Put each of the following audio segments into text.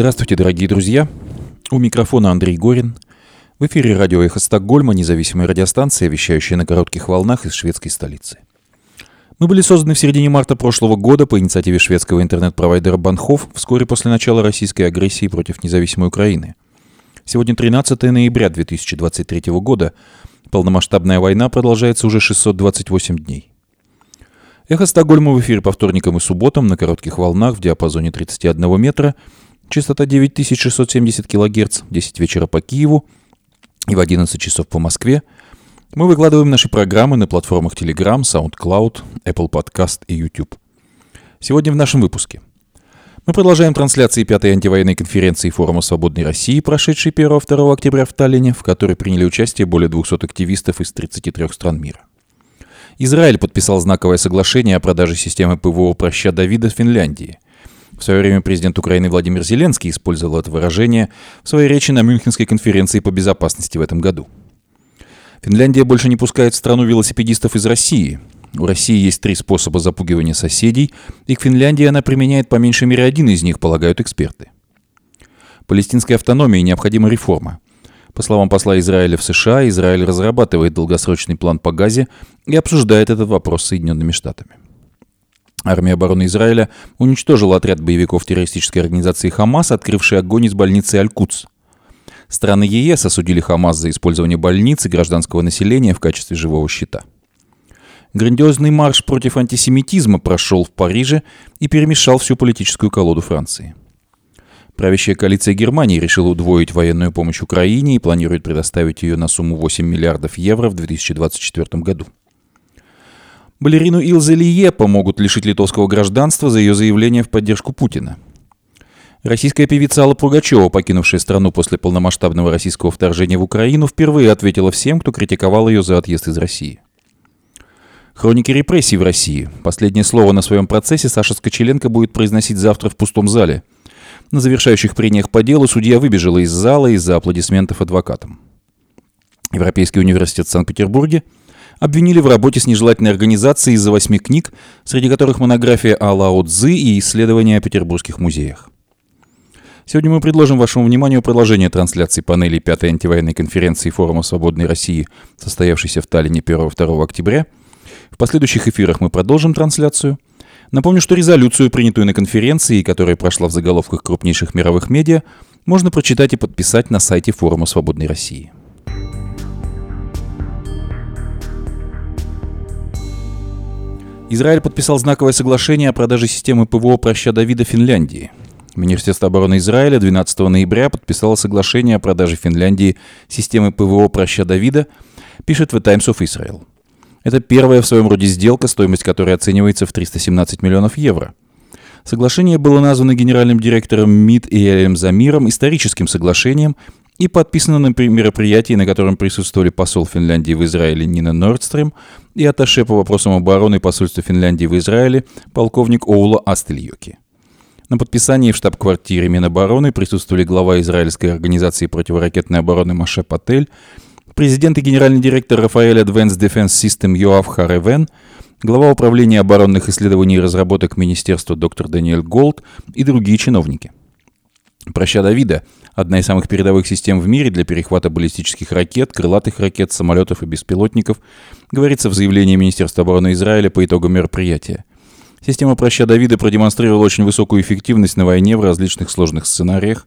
Здравствуйте, дорогие друзья. У микрофона Андрей Горин. В эфире радио «Эхо Стокгольма», независимая радиостанция, вещающая на коротких волнах из шведской столицы. Мы были созданы в середине марта прошлого года по инициативе шведского интернет-провайдера Банхов вскоре после начала российской агрессии против независимой Украины. Сегодня 13 ноября 2023 года. Полномасштабная война продолжается уже 628 дней. Эхо Стокгольма в эфире по вторникам и субботам на коротких волнах в диапазоне 31 метра, частота 9670 кГц, 10 вечера по Киеву и в 11 часов по Москве – мы выкладываем наши программы на платформах Telegram, SoundCloud, Apple Podcast и YouTube. Сегодня в нашем выпуске. Мы продолжаем трансляции пятой антивоенной конференции Форума Свободной России, прошедшей 1-2 октября в Таллине, в которой приняли участие более 200 активистов из 33 стран мира. Израиль подписал знаковое соглашение о продаже системы ПВО «Проща Давида» Финляндии. В свое время президент Украины Владимир Зеленский использовал это выражение в своей речи на Мюнхенской конференции по безопасности в этом году – Финляндия больше не пускает в страну велосипедистов из России. У России есть три способа запугивания соседей, и к Финляндии она применяет по меньшей мере один из них, полагают эксперты. Палестинской автономии необходима реформа. По словам посла Израиля в США, Израиль разрабатывает долгосрочный план по Газе и обсуждает этот вопрос с Соединенными Штатами. Армия обороны Израиля уничтожила отряд боевиков террористической организации «Хамас», открывший огонь из больницы Аль-Кудс – Страны ЕС осудили Хамас за использование больниц и гражданского населения в качестве живого щита. Грандиозный марш против антисемитизма прошел в Париже и перемешал всю политическую колоду Франции. Правящая коалиция Германии решила удвоить военную помощь Украине и планирует предоставить ее на сумму 8 миллиардов евро в 2024 году. Балерину Илзе Лие помогут лишить литовского гражданства за ее заявление в поддержку Путина – Российская певица Алла Пугачева, покинувшая страну после полномасштабного российского вторжения в Украину, впервые ответила всем, кто критиковал ее за отъезд из России. Хроники репрессий в России. Последнее слово на своем процессе Саша Скочеленко будет произносить завтра в пустом зале. На завершающих прениях по делу судья выбежала из зала из-за аплодисментов адвокатам. Европейский университет в Санкт-Петербурге обвинили в работе с нежелательной организацией из-за восьми книг, среди которых монография о Лао Цзы и исследования о петербургских музеях. Сегодня мы предложим вашему вниманию продолжение трансляции панели пятой антивоенной конференции Форума Свободной России, состоявшейся в Таллине 1-2 октября. В последующих эфирах мы продолжим трансляцию. Напомню, что резолюцию, принятую на конференции, которая прошла в заголовках крупнейших мировых медиа, можно прочитать и подписать на сайте Форума Свободной России. Израиль подписал знаковое соглашение о продаже системы ПВО «Проща Давида» Финляндии – Министерство обороны Израиля 12 ноября подписало соглашение о продаже Финляндии системы ПВО «Проща Давида», пишет The Times of Israel. Это первая в своем роде сделка, стоимость которой оценивается в 317 миллионов евро. Соглашение было названо генеральным директором МИД Иэлем Замиром историческим соглашением и подписано на мероприятии, на котором присутствовали посол Финляндии в Израиле Нина Нордстрем и атташе по вопросам обороны посольства Финляндии в Израиле полковник Оула Астельёки. На подписании в штаб-квартире Минобороны присутствовали глава израильской организации противоракетной обороны Маше Патель, президент и генеральный директор Рафаэль Advanced Defense System Йоав Харевен, глава управления оборонных исследований и разработок Министерства доктор Даниэль Голд и другие чиновники. Проща Давида – одна из самых передовых систем в мире для перехвата баллистических ракет, крылатых ракет, самолетов и беспилотников, говорится в заявлении Министерства обороны Израиля по итогам мероприятия. Система проща Давида продемонстрировала очень высокую эффективность на войне в различных сложных сценариях.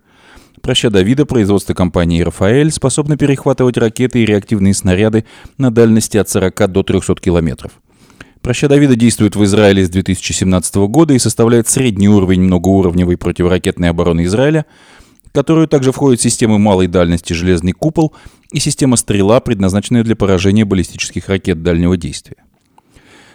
Проща Давида производство компании «Рафаэль» способна перехватывать ракеты и реактивные снаряды на дальности от 40 до 300 километров. Проща Давида действует в Израиле с 2017 года и составляет средний уровень многоуровневой противоракетной обороны Израиля, в которую также входят системы малой дальности «Железный купол» и система «Стрела», предназначенная для поражения баллистических ракет дальнего действия.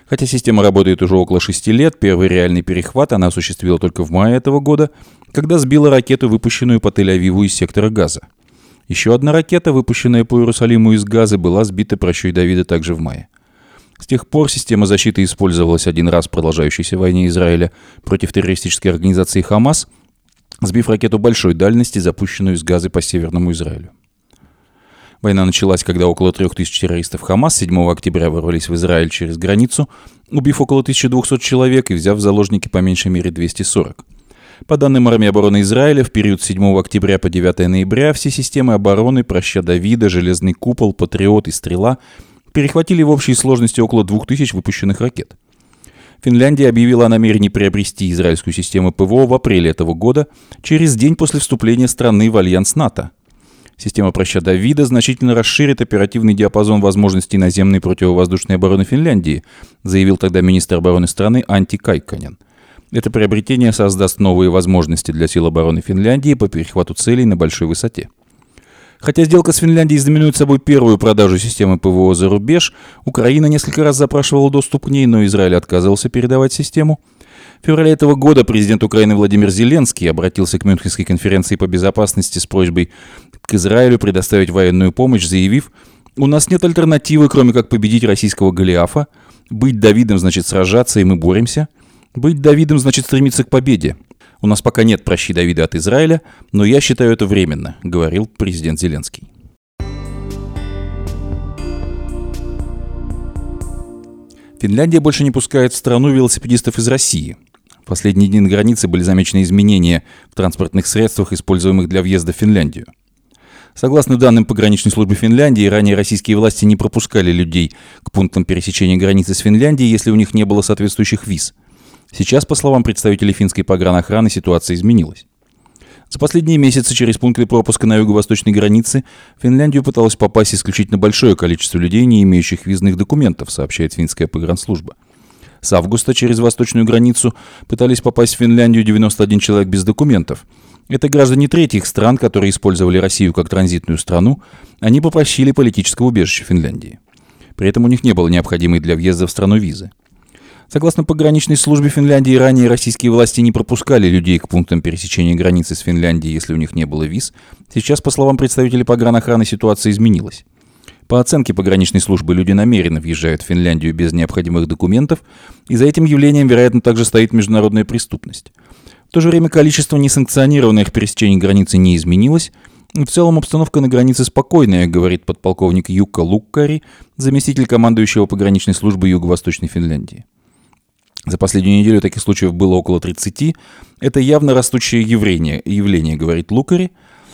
Хотя система работает уже около шести лет, первый реальный перехват она осуществила только в мае этого года, когда сбила ракету, выпущенную по Тель-Авиву из сектора Газа. Еще одна ракета, выпущенная по Иерусалиму из Газа, была сбита прощой Давида также в мае. С тех пор система защиты использовалась один раз в продолжающейся войне Израиля против террористической организации «Хамас», сбив ракету большой дальности, запущенную из Газы по Северному Израилю. Война началась, когда около 3000 террористов Хамас 7 октября ворвались в Израиль через границу, убив около 1200 человек и взяв в заложники по меньшей мере 240. По данным армии обороны Израиля, в период с 7 октября по 9 ноября все системы обороны «Проща Давида», «Железный купол», «Патриот» и «Стрела» перехватили в общей сложности около 2000 выпущенных ракет. Финляндия объявила о намерении приобрести израильскую систему ПВО в апреле этого года, через день после вступления страны в альянс НАТО. Система проща Давида значительно расширит оперативный диапазон возможностей наземной противовоздушной обороны Финляндии, заявил тогда министр обороны страны Анти Кайканен. Это приобретение создаст новые возможности для сил обороны Финляндии по перехвату целей на большой высоте. Хотя сделка с Финляндией знаменует собой первую продажу системы ПВО за рубеж, Украина несколько раз запрашивала доступ к ней, но Израиль отказывался передавать систему. В феврале этого года президент Украины Владимир Зеленский обратился к Мюнхенской конференции по безопасности с просьбой к Израилю предоставить военную помощь, заявив, «У нас нет альтернативы, кроме как победить российского Голиафа. Быть Давидом значит сражаться, и мы боремся. Быть Давидом значит стремиться к победе. У нас пока нет прощи Давида от Израиля, но я считаю это временно, говорил президент Зеленский. Финляндия больше не пускает в страну велосипедистов из России. В последние дни на границе были замечены изменения в транспортных средствах, используемых для въезда в Финляндию. Согласно данным пограничной службы Финляндии, ранее российские власти не пропускали людей к пунктам пересечения границы с Финляндией, если у них не было соответствующих виз – Сейчас, по словам представителей финской погранохраны, ситуация изменилась. За последние месяцы через пункты пропуска на юго-восточной границе в Финляндию пыталось попасть исключительно большое количество людей, не имеющих визных документов, сообщает финская погранслужба. С августа через восточную границу пытались попасть в Финляндию 91 человек без документов. Это граждане третьих стран, которые использовали Россию как транзитную страну, они попросили политического убежища Финляндии. При этом у них не было необходимой для въезда в страну визы. Согласно пограничной службе Финляндии, ранее российские власти не пропускали людей к пунктам пересечения границы с Финляндией, если у них не было виз. Сейчас, по словам представителей погранохраны, ситуация изменилась. По оценке пограничной службы, люди намеренно въезжают в Финляндию без необходимых документов, и за этим явлением, вероятно, также стоит международная преступность. В то же время количество несанкционированных пересечений границы не изменилось, в целом обстановка на границе спокойная, говорит подполковник Юка Луккари, заместитель командующего пограничной службы Юго-Восточной Финляндии. За последнюю неделю таких случаев было около 30. Это явно растущее явление, явление говорит Лукари.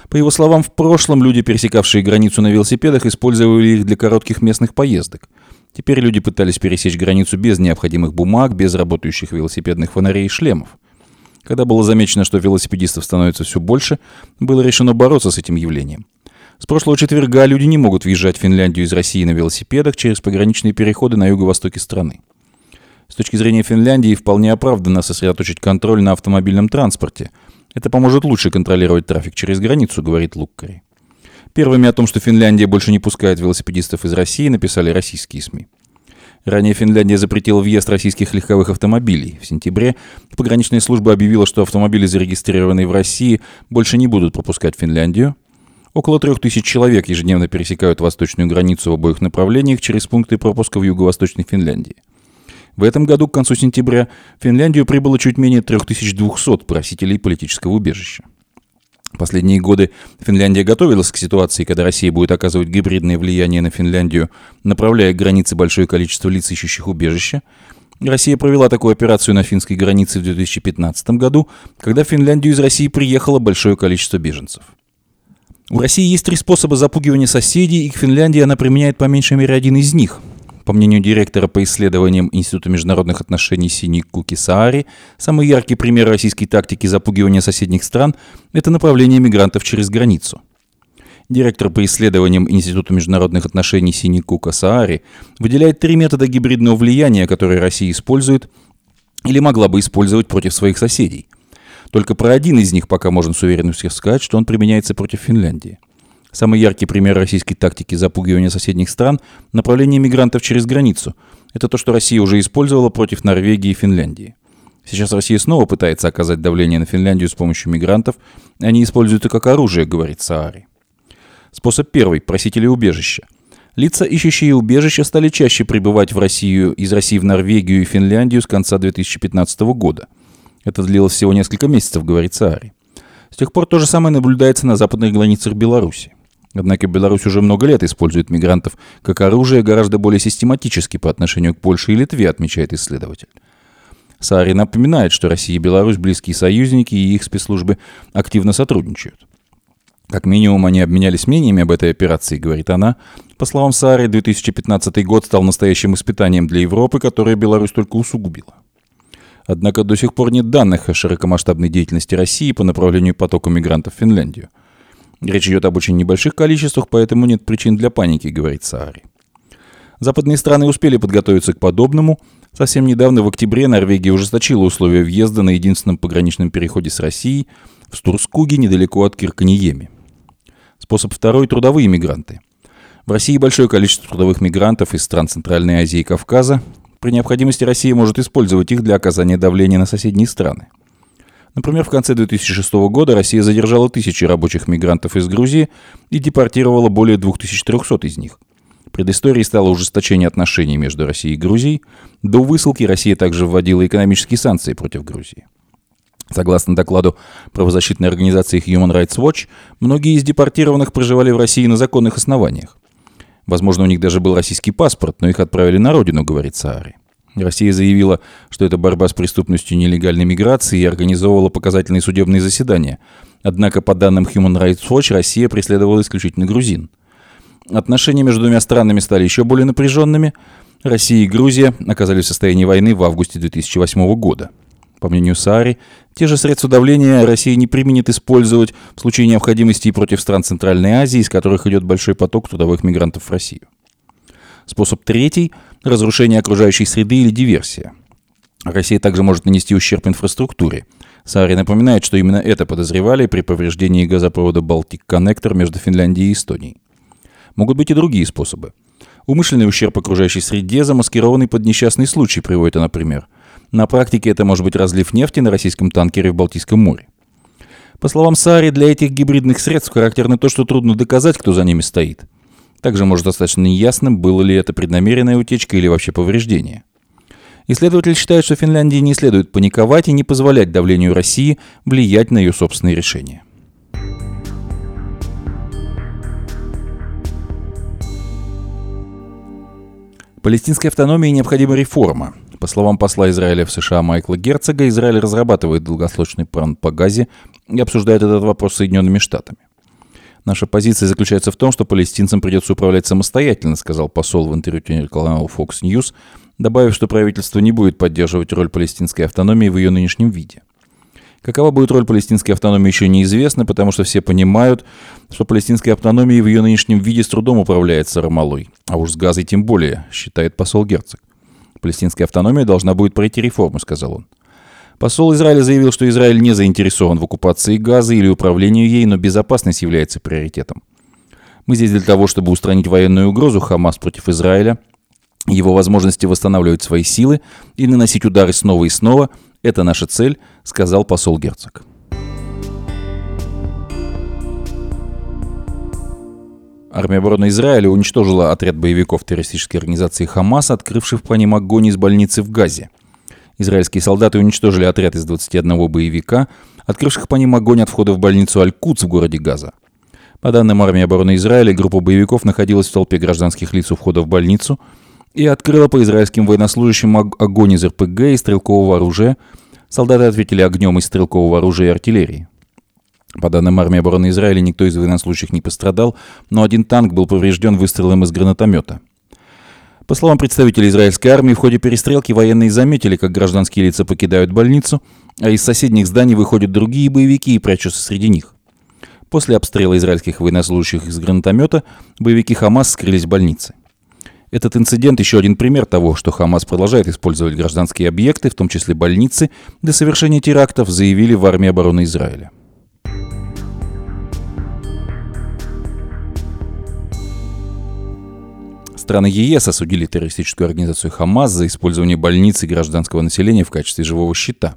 По его словам, в прошлом люди, пересекавшие границу на велосипедах, использовали их для коротких местных поездок. Теперь люди пытались пересечь границу без необходимых бумаг, без работающих велосипедных фонарей и шлемов. Когда было замечено, что велосипедистов становится все больше, было решено бороться с этим явлением. С прошлого четверга люди не могут въезжать в Финляндию из России на велосипедах через пограничные переходы на юго-востоке страны. С точки зрения Финляндии вполне оправданно сосредоточить контроль на автомобильном транспорте. Это поможет лучше контролировать трафик через границу, говорит Луккари. Первыми о том, что Финляндия больше не пускает велосипедистов из России, написали российские СМИ. Ранее Финляндия запретила въезд российских легковых автомобилей. В сентябре пограничная служба объявила, что автомобили, зарегистрированные в России, больше не будут пропускать Финляндию. Около трех тысяч человек ежедневно пересекают восточную границу в обоих направлениях через пункты пропуска в юго-восточной Финляндии. В этом году, к концу сентября, в Финляндию прибыло чуть менее 3200 просителей политического убежища. Последние годы Финляндия готовилась к ситуации, когда Россия будет оказывать гибридное влияние на Финляндию, направляя к границе большое количество лиц, ищущих убежища. Россия провела такую операцию на финской границе в 2015 году, когда в Финляндию из России приехало большое количество беженцев. У России есть три способа запугивания соседей, и к Финляндии она применяет по меньшей мере один из них – по мнению директора по исследованиям Института международных отношений Сини Куки Саари, самый яркий пример российской тактики запугивания соседних стран – это направление мигрантов через границу. Директор по исследованиям Института международных отношений Сини Кука Саари выделяет три метода гибридного влияния, которые Россия использует или могла бы использовать против своих соседей. Только про один из них пока можно с уверенностью сказать, что он применяется против Финляндии – Самый яркий пример российской тактики запугивания соседних стран – направление мигрантов через границу. Это то, что Россия уже использовала против Норвегии и Финляндии. Сейчас Россия снова пытается оказать давление на Финляндию с помощью мигрантов. Они используют это как оружие, говорит Саари. Способ первый – просители убежища. Лица, ищущие убежище, стали чаще прибывать в Россию, из России в Норвегию и Финляндию с конца 2015 года. Это длилось всего несколько месяцев, говорит Саари. С тех пор то же самое наблюдается на западных границах Беларуси. Однако Беларусь уже много лет использует мигрантов как оружие гораздо более систематически по отношению к Польше и Литве, отмечает исследователь. Саари напоминает, что Россия и Беларусь близкие союзники, и их спецслужбы активно сотрудничают. Как минимум, они обменялись мнениями об этой операции, говорит она. По словам Саари, 2015 год стал настоящим испытанием для Европы, которое Беларусь только усугубила. Однако до сих пор нет данных о широкомасштабной деятельности России по направлению потока мигрантов в Финляндию. Речь идет об очень небольших количествах, поэтому нет причин для паники, говорит Саари. Западные страны успели подготовиться к подобному. Совсем недавно, в октябре, Норвегия ужесточила условия въезда на единственном пограничном переходе с Россией в Стурскуге, недалеко от Кирканиеми. Способ второй – трудовые мигранты. В России большое количество трудовых мигрантов из стран Центральной Азии и Кавказа. При необходимости Россия может использовать их для оказания давления на соседние страны. Например, в конце 2006 года Россия задержала тысячи рабочих мигрантов из Грузии и депортировала более 2300 из них. Предысторией стало ужесточение отношений между Россией и Грузией. До высылки Россия также вводила экономические санкции против Грузии. Согласно докладу правозащитной организации Human Rights Watch, многие из депортированных проживали в России на законных основаниях. Возможно, у них даже был российский паспорт, но их отправили на родину, говорит Саари. Россия заявила, что это борьба с преступностью нелегальной миграции и организовывала показательные судебные заседания. Однако, по данным Human Rights Watch, Россия преследовала исключительно грузин. Отношения между двумя странами стали еще более напряженными. Россия и Грузия оказались в состоянии войны в августе 2008 года. По мнению Саари, те же средства давления Россия не применит использовать в случае необходимости и против стран Центральной Азии, из которых идет большой поток трудовых мигрантов в Россию. Способ третий – разрушение окружающей среды или диверсия. Россия также может нанести ущерб инфраструктуре. Саари напоминает, что именно это подозревали при повреждении газопровода «Балтик-Коннектор» между Финляндией и Эстонией. Могут быть и другие способы. Умышленный ущерб окружающей среде, замаскированный под несчастный случай, приводит она пример. На практике это может быть разлив нефти на российском танкере в Балтийском море. По словам Сари, для этих гибридных средств характерно то, что трудно доказать, кто за ними стоит. Также может достаточно неясным, было ли это преднамеренная утечка или вообще повреждение. Исследователи считают, что Финляндии не следует паниковать и не позволять давлению России влиять на ее собственные решения. Палестинской автономии необходима реформа. По словам посла Израиля в США Майкла Герцога, Израиль разрабатывает долгосрочный план по Газе и обсуждает этот вопрос с Соединенными Штатами. Наша позиция заключается в том, что палестинцам придется управлять самостоятельно, сказал посол в интервью телеканалу Fox News, добавив, что правительство не будет поддерживать роль палестинской автономии в ее нынешнем виде. Какова будет роль палестинской автономии еще неизвестно, потому что все понимают, что палестинская автономия в ее нынешнем виде с трудом управляется Рамалой, а уж с Газой тем более, считает посол Герцог. Палестинская автономия должна будет пройти реформу, сказал он. Посол Израиля заявил, что Израиль не заинтересован в оккупации Газы или управлении ей, но безопасность является приоритетом. Мы здесь для того, чтобы устранить военную угрозу Хамас против Израиля, его возможности восстанавливать свои силы и наносить удары снова и снова – это наша цель, сказал посол Герцог. Армия обороны Израиля уничтожила отряд боевиков террористической организации «Хамас», открывших по ним огонь из больницы в Газе. Израильские солдаты уничтожили отряд из 21 боевика, открывших по ним огонь от входа в больницу Аль-Куц в городе Газа. По данным армии обороны Израиля, группа боевиков находилась в толпе гражданских лиц у входа в больницу и открыла по израильским военнослужащим огонь из РПГ и стрелкового оружия. Солдаты ответили огнем из стрелкового оружия и артиллерии. По данным армии обороны Израиля, никто из военнослужащих не пострадал, но один танк был поврежден выстрелом из гранатомета. По словам представителей израильской армии, в ходе перестрелки военные заметили, как гражданские лица покидают больницу, а из соседних зданий выходят другие боевики и прячутся среди них. После обстрела израильских военнослужащих из гранатомета боевики Хамас скрылись в больнице. Этот инцидент еще один пример того, что Хамас продолжает использовать гражданские объекты, в том числе больницы, для совершения терактов, заявили в армии обороны Израиля. Страны ЕС осудили террористическую организацию Хамас за использование больниц и гражданского населения в качестве живого щита.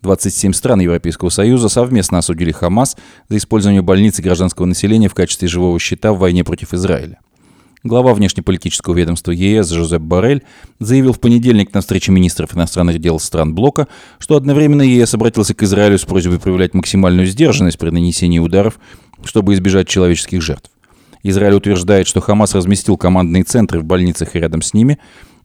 27 стран Европейского Союза совместно осудили Хамас за использование больниц и гражданского населения в качестве живого щита в войне против Израиля. Глава внешнеполитического ведомства ЕС Жозеп Барель заявил в понедельник на встрече министров иностранных дел стран блока, что одновременно ЕС обратился к Израилю с просьбой проявлять максимальную сдержанность при нанесении ударов, чтобы избежать человеческих жертв. Израиль утверждает, что Хамас разместил командные центры в больницах и рядом с ними,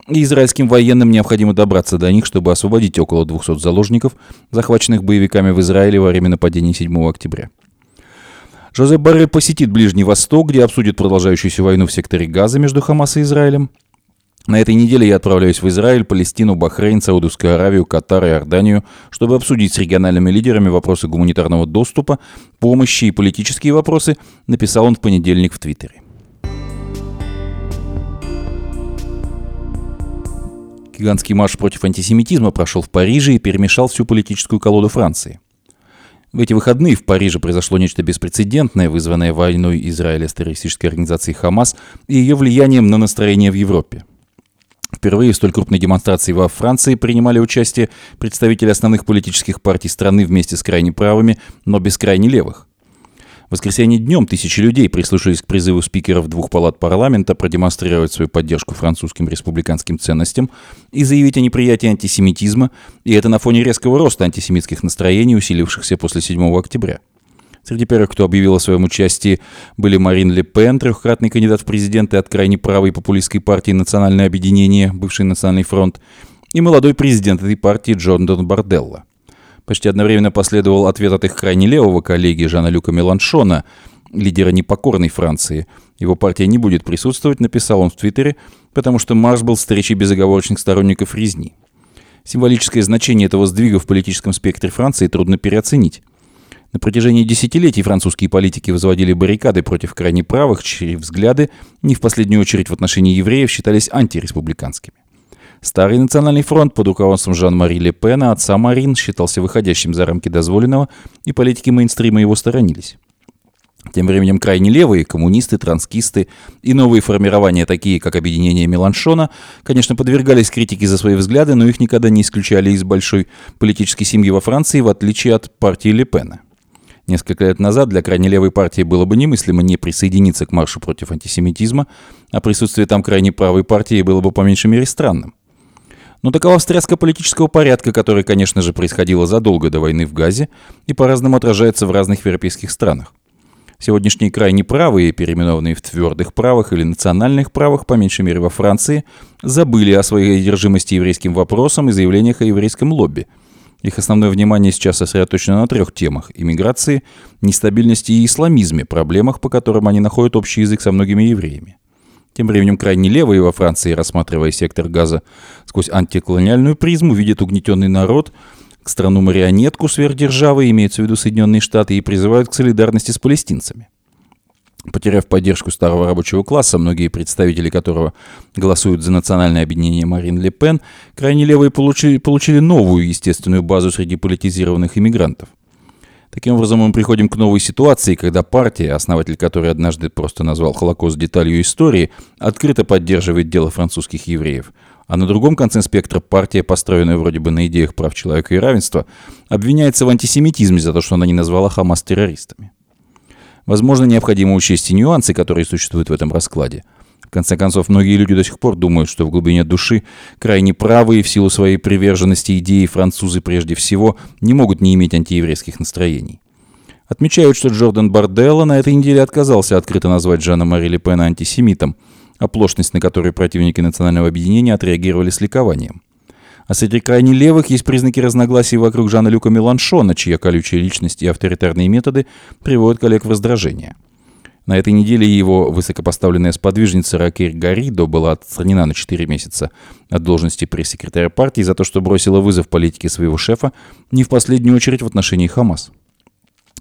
и израильским военным необходимо добраться до них, чтобы освободить около 200 заложников, захваченных боевиками в Израиле во время нападений 7 октября. Жозеп Баррель посетит Ближний Восток, где обсудит продолжающуюся войну в секторе Газа между Хамас и Израилем. На этой неделе я отправляюсь в Израиль, Палестину, Бахрейн, Саудовскую Аравию, Катар и Иорданию, чтобы обсудить с региональными лидерами вопросы гуманитарного доступа, помощи и политические вопросы, написал он в понедельник в Твиттере. Гигантский марш против антисемитизма прошел в Париже и перемешал всю политическую колоду Франции. В эти выходные в Париже произошло нечто беспрецедентное, вызванное войной Израиля с террористической организацией Хамас и ее влиянием на настроение в Европе. Впервые в столь крупной демонстрации во Франции принимали участие представители основных политических партий страны вместе с крайне правыми, но без крайне левых. В воскресенье днем тысячи людей прислушались к призыву спикеров двух палат парламента продемонстрировать свою поддержку французским республиканским ценностям и заявить о неприятии антисемитизма, и это на фоне резкого роста антисемитских настроений, усилившихся после 7 октября. Среди первых, кто объявил о своем участии, были Марин Ле Пен, трехкратный кандидат в президенты от крайне правой популистской партии «Национальное объединение», бывший «Национальный фронт», и молодой президент этой партии Джордан Барделла – Почти одновременно последовал ответ от их крайне левого коллеги Жана Люка Меланшона, лидера непокорной Франции. Его партия не будет присутствовать, написал он в Твиттере, потому что марш был встречей безоговорочных сторонников резни. Символическое значение этого сдвига в политическом спектре Франции трудно переоценить. На протяжении десятилетий французские политики возводили баррикады против крайне правых, чьи взгляды, не в последнюю очередь в отношении евреев, считались антиреспубликанскими. Старый национальный фронт под руководством Жан-Мари Ле Пена, отца Марин, считался выходящим за рамки дозволенного, и политики мейнстрима его сторонились. Тем временем крайне левые, коммунисты, транскисты и новые формирования, такие как объединение Меланшона, конечно, подвергались критике за свои взгляды, но их никогда не исключали из большой политической семьи во Франции, в отличие от партии Ле Пена. Несколько лет назад для крайне левой партии было бы немыслимо не присоединиться к маршу против антисемитизма, а присутствие там крайне правой партии было бы по меньшей мере странным. Но такова встряска политического порядка, которая, конечно же, происходила задолго до войны в Газе и по-разному отражается в разных европейских странах. Сегодняшние крайне правые, переименованные в твердых правых или национальных правых, по меньшей мере во Франции, забыли о своей одержимости еврейским вопросом и заявлениях о еврейском лобби. Их основное внимание сейчас сосредоточено на трех темах – иммиграции, нестабильности и исламизме, проблемах, по которым они находят общий язык со многими евреями. Тем временем крайне левые во Франции, рассматривая сектор газа сквозь антиколониальную призму, видят угнетенный народ, к страну-марионетку сверхдержавы, имеется в виду Соединенные Штаты, и призывают к солидарности с палестинцами. Потеряв поддержку старого рабочего класса, многие представители которого голосуют за национальное объединение Марин Ле Пен, крайне левые получили, получили новую естественную базу среди политизированных иммигрантов – Таким образом, мы приходим к новой ситуации, когда партия, основатель которой однажды просто назвал Холокост деталью истории, открыто поддерживает дело французских евреев. А на другом конце спектра партия, построенная вроде бы на идеях прав человека и равенства, обвиняется в антисемитизме за то, что она не назвала Хамас террористами. Возможно, необходимо учесть и нюансы, которые существуют в этом раскладе – конце концов, многие люди до сих пор думают, что в глубине души крайне правые в силу своей приверженности идеи французы прежде всего не могут не иметь антиеврейских настроений. Отмечают, что Джордан Барделло на этой неделе отказался открыто назвать Жана Мари Ле Пена антисемитом, оплошность на которой противники национального объединения отреагировали с ликованием. А среди крайне левых есть признаки разногласий вокруг Жана Люка Меланшона, чья колючая личность и авторитарные методы приводят коллег в раздражение – на этой неделе его высокопоставленная сподвижница Ракель Гаридо была отстранена на 4 месяца от должности пресс-секретаря партии за то, что бросила вызов политике своего шефа, не в последнюю очередь в отношении Хамас.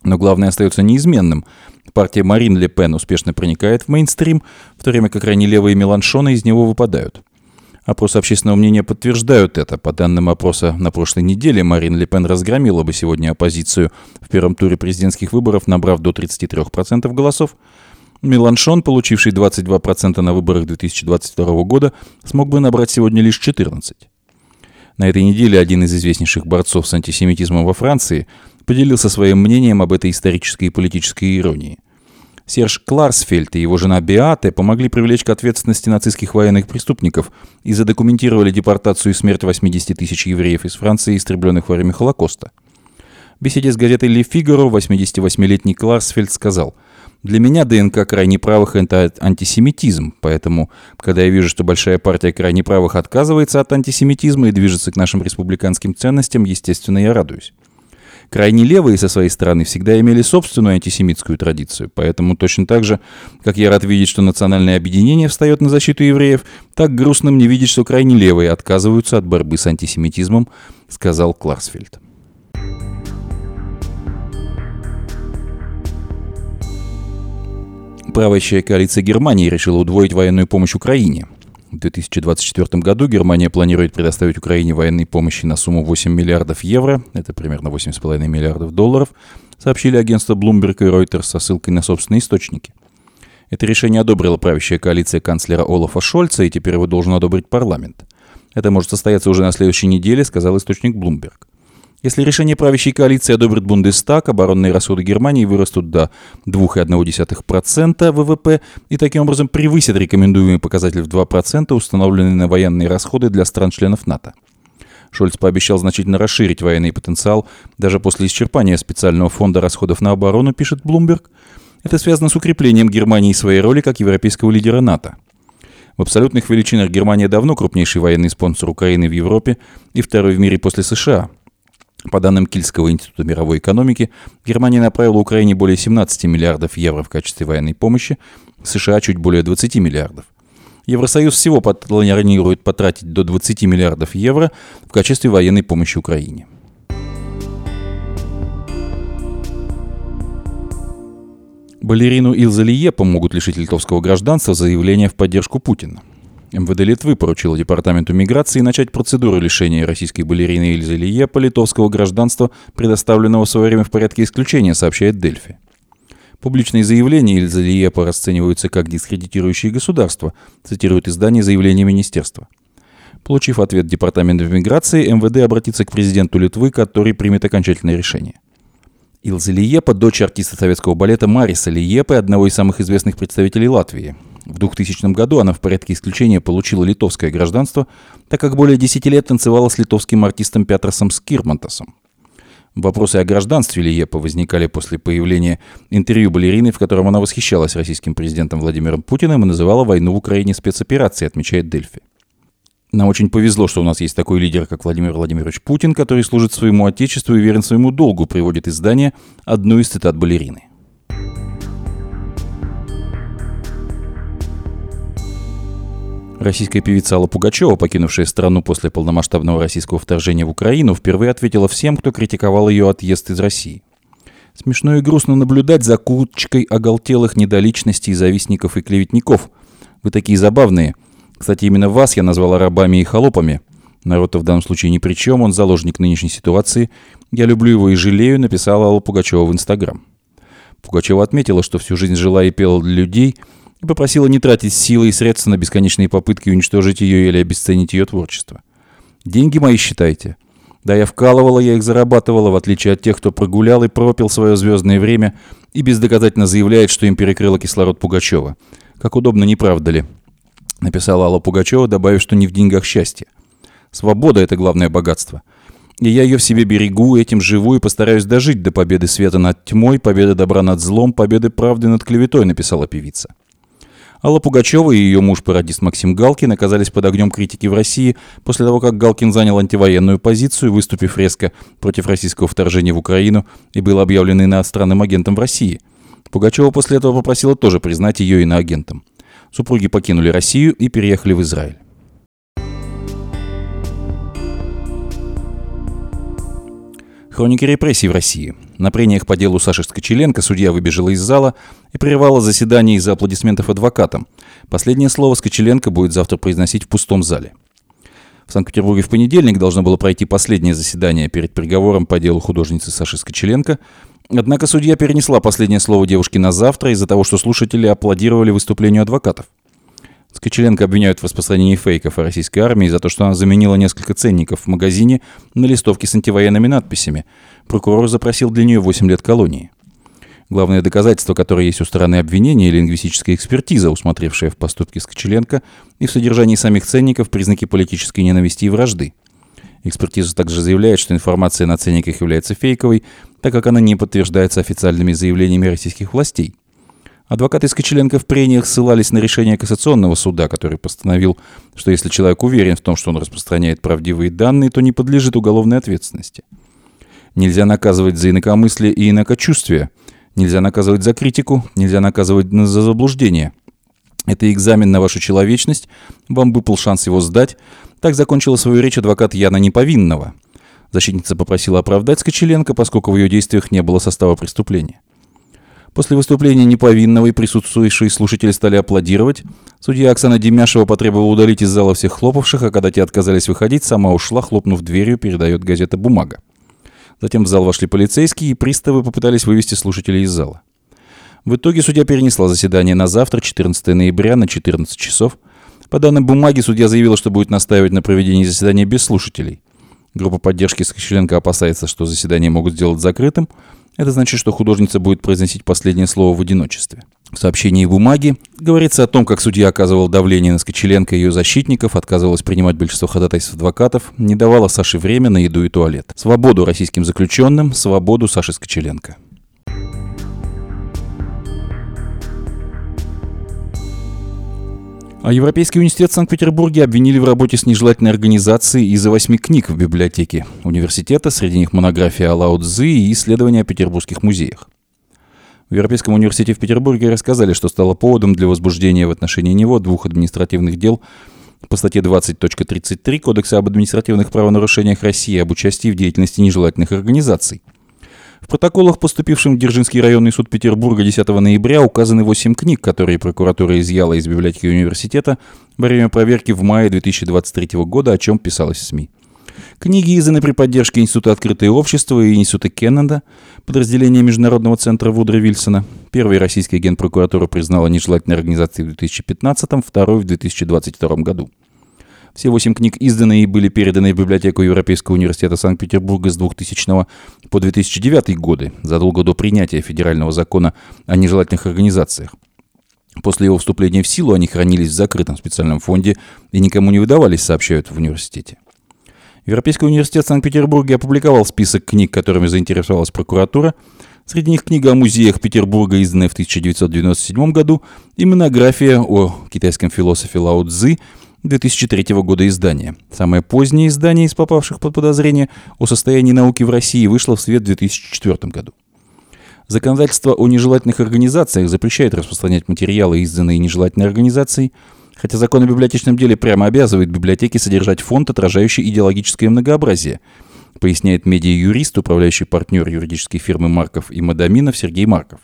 Но главное остается неизменным. Партия Марин Ле Пен успешно проникает в мейнстрим, в то время как крайне левые Меланшоны из него выпадают. Опросы общественного мнения подтверждают это. По данным опроса на прошлой неделе, Марин Ле Пен разгромила бы сегодня оппозицию в первом туре президентских выборов, набрав до 33% голосов. Меланшон, получивший 22% на выборах 2022 года, смог бы набрать сегодня лишь 14%. На этой неделе один из известнейших борцов с антисемитизмом во Франции поделился своим мнением об этой исторической и политической иронии – Серж Кларсфельд и его жена Беате помогли привлечь к ответственности нацистских военных преступников и задокументировали депортацию и смерть 80 тысяч евреев из Франции, истребленных во время Холокоста. В беседе с газетой «Ле Фигаро» 88-летний Кларсфельд сказал, Для меня ДНК крайне правых – это антисемитизм, поэтому, когда я вижу, что большая партия крайне правых отказывается от антисемитизма и движется к нашим республиканским ценностям, естественно, я радуюсь. Крайне левые со своей стороны всегда имели собственную антисемитскую традицию, поэтому точно так же, как я рад видеть, что национальное объединение встает на защиту евреев, так грустно мне видеть, что крайне левые отказываются от борьбы с антисемитизмом, сказал Кларсфельд. Правящая коалиция Германии решила удвоить военную помощь Украине – в 2024 году Германия планирует предоставить Украине военной помощи на сумму 8 миллиардов евро, это примерно 8,5 миллиардов долларов, сообщили агентство Bloomberg и Reuters со ссылкой на собственные источники. Это решение одобрила правящая коалиция канцлера Олафа Шольца, и теперь его должен одобрить парламент. Это может состояться уже на следующей неделе, сказал источник Bloomberg. Если решение правящей коалиции одобрит Бундестаг, оборонные расходы Германии вырастут до 2,1% ВВП и таким образом превысят рекомендуемый показатель в 2%, установленный на военные расходы для стран-членов НАТО. Шольц пообещал значительно расширить военный потенциал даже после исчерпания специального фонда расходов на оборону, пишет Bloomberg. Это связано с укреплением Германии своей роли как европейского лидера НАТО. В абсолютных величинах Германия давно крупнейший военный спонсор Украины в Европе и второй в мире после США – по данным Кильского института мировой экономики, Германия направила Украине более 17 миллиардов евро в качестве военной помощи, США чуть более 20 миллиардов. Евросоюз всего планирует потратить до 20 миллиардов евро в качестве военной помощи Украине. Балерину Илза Лиепа могут лишить литовского гражданства за заявление в поддержку Путина. МВД Литвы поручило Департаменту миграции начать процедуру лишения российской балерины Ильзы Лиепа литовского гражданства, предоставленного в свое время в порядке исключения, сообщает Дельфи. Публичные заявления Ильзы Лиепа расцениваются как дискредитирующие государство, цитирует издание заявления министерства. Получив ответ Департамента миграции, МВД обратится к президенту Литвы, который примет окончательное решение. Илза Лиепа – дочь артиста советского балета Мариса Лиепы, одного из самых известных представителей Латвии. В 2000 году она в порядке исключения получила литовское гражданство, так как более 10 лет танцевала с литовским артистом Петросом Скирмантосом. Вопросы о гражданстве Лиепа возникали после появления интервью балерины, в котором она восхищалась российским президентом Владимиром Путиным и называла войну в Украине спецоперацией, отмечает Дельфи. Нам очень повезло, что у нас есть такой лидер, как Владимир Владимирович Путин, который служит своему отечеству и верен своему долгу, приводит издание одну из цитат балерины. Российская певица Алла Пугачева, покинувшая страну после полномасштабного российского вторжения в Украину, впервые ответила всем, кто критиковал ее отъезд из России. Смешно и грустно наблюдать за кучкой оголтелых недоличностей, завистников и клеветников. Вы такие забавные. Кстати, именно вас я назвала рабами и холопами. Народ-то в данном случае ни при чем, он заложник нынешней ситуации. Я люблю его и жалею, написала Алла Пугачева в Инстаграм. Пугачева отметила, что всю жизнь жила и пела для людей – и попросила не тратить силы и средства на бесконечные попытки уничтожить ее или обесценить ее творчество. «Деньги мои считайте. Да, я вкалывала, я их зарабатывала, в отличие от тех, кто прогулял и пропил свое звездное время и бездоказательно заявляет, что им перекрыло кислород Пугачева. Как удобно, не правда ли?» Написала Алла Пугачева, добавив, что не в деньгах счастье. «Свобода — это главное богатство». И я ее в себе берегу, этим живу и постараюсь дожить до победы света над тьмой, победы добра над злом, победы правды над клеветой, написала певица. Алла Пугачева и ее муж-пародист Максим Галкин оказались под огнем критики в России после того, как Галкин занял антивоенную позицию, выступив резко против российского вторжения в Украину и был объявлен иностранным агентом в России. Пугачева после этого попросила тоже признать ее иноагентом. Супруги покинули Россию и переехали в Израиль. Хроники репрессий в России. На прениях по делу Саши Скочеленко судья выбежала из зала и прервала заседание из-за аплодисментов адвокатам. Последнее слово Скочеленко будет завтра произносить в пустом зале. В Санкт-Петербурге в понедельник должно было пройти последнее заседание перед приговором по делу художницы Саши Скочеленко. Однако судья перенесла последнее слово девушки на завтра из-за того, что слушатели аплодировали выступлению адвокатов. Скочеленко обвиняют в распространении фейков о российской армии за то, что она заменила несколько ценников в магазине на листовки с антивоенными надписями. Прокурор запросил для нее 8 лет колонии. Главное доказательство, которое есть у стороны обвинения, лингвистическая экспертиза, усмотревшая в поступке Скочеленко и в содержании самих ценников признаки политической ненависти и вражды. Экспертиза также заявляет, что информация на ценниках является фейковой, так как она не подтверждается официальными заявлениями российских властей. Адвокаты Скочеленко в прениях ссылались на решение Кассационного суда, который постановил, что если человек уверен в том, что он распространяет правдивые данные, то не подлежит уголовной ответственности. Нельзя наказывать за инакомыслие и инакочувствие. Нельзя наказывать за критику, нельзя наказывать за заблуждение. Это экзамен на вашу человечность, вам выпал шанс его сдать. Так закончила свою речь адвокат Яна Неповинного. Защитница попросила оправдать Скочеленко, поскольку в ее действиях не было состава преступления. После выступления неповинного и присутствующие слушатели стали аплодировать. Судья Оксана Демяшева потребовала удалить из зала всех хлопавших, а когда те отказались выходить, сама ушла, хлопнув дверью, передает газета «Бумага». Затем в зал вошли полицейские, и приставы попытались вывести слушателей из зала. В итоге судья перенесла заседание на завтра, 14 ноября, на 14 часов. По данным бумаги, судья заявила, что будет настаивать на проведении заседания без слушателей. Группа поддержки Скочеленко опасается, что заседание могут сделать закрытым, это значит, что художница будет произносить последнее слово в одиночестве. В сообщении бумаги говорится о том, как судья оказывал давление на Скочеленко и ее защитников, отказывалась принимать большинство ходатайств адвокатов, не давала Саше время на еду и туалет. Свободу российским заключенным, свободу Саши Скочеленко. Европейский университет в Санкт-Петербурге обвинили в работе с нежелательной организацией из-за восьми книг в библиотеке. Университета, среди них монография о Лао Цзы и исследования о петербургских музеях. В Европейском университете в Петербурге рассказали, что стало поводом для возбуждения в отношении него двух административных дел. По статье 20.33 Кодекса об административных правонарушениях России об участии в деятельности нежелательных организаций – в протоколах, поступившем в Дзержинский районный суд Петербурга 10 ноября, указаны 8 книг, которые прокуратура изъяла из библиотеки университета во время проверки в мае 2023 года, о чем писалось в СМИ. Книги изданы при поддержке Института «Открытое общество» и Института Кеннеда, подразделения Международного центра Вудра Вильсона. Первый российский агент прокуратуры признала нежелательной организацией в 2015, второй в 2022 году. Все восемь книг изданы и были переданы в библиотеку Европейского университета Санкт-Петербурга с 2000 по 2009 годы, задолго до принятия федерального закона о нежелательных организациях. После его вступления в силу они хранились в закрытом специальном фонде и никому не выдавались, сообщают в университете. Европейский университет Санкт-Петербурга опубликовал список книг, которыми заинтересовалась прокуратура. Среди них книга о музеях Петербурга, изданная в 1997 году, и монография о китайском философе Лао Цзы – 2003 года издания. Самое позднее издание из попавших под подозрение о состоянии науки в России вышло в свет в 2004 году. Законодательство о нежелательных организациях запрещает распространять материалы, изданные нежелательной организацией, хотя закон о библиотечном деле прямо обязывает библиотеки содержать фонд, отражающий идеологическое многообразие, поясняет медиа-юрист, управляющий партнер юридической фирмы Марков и Мадаминов Сергей Марков.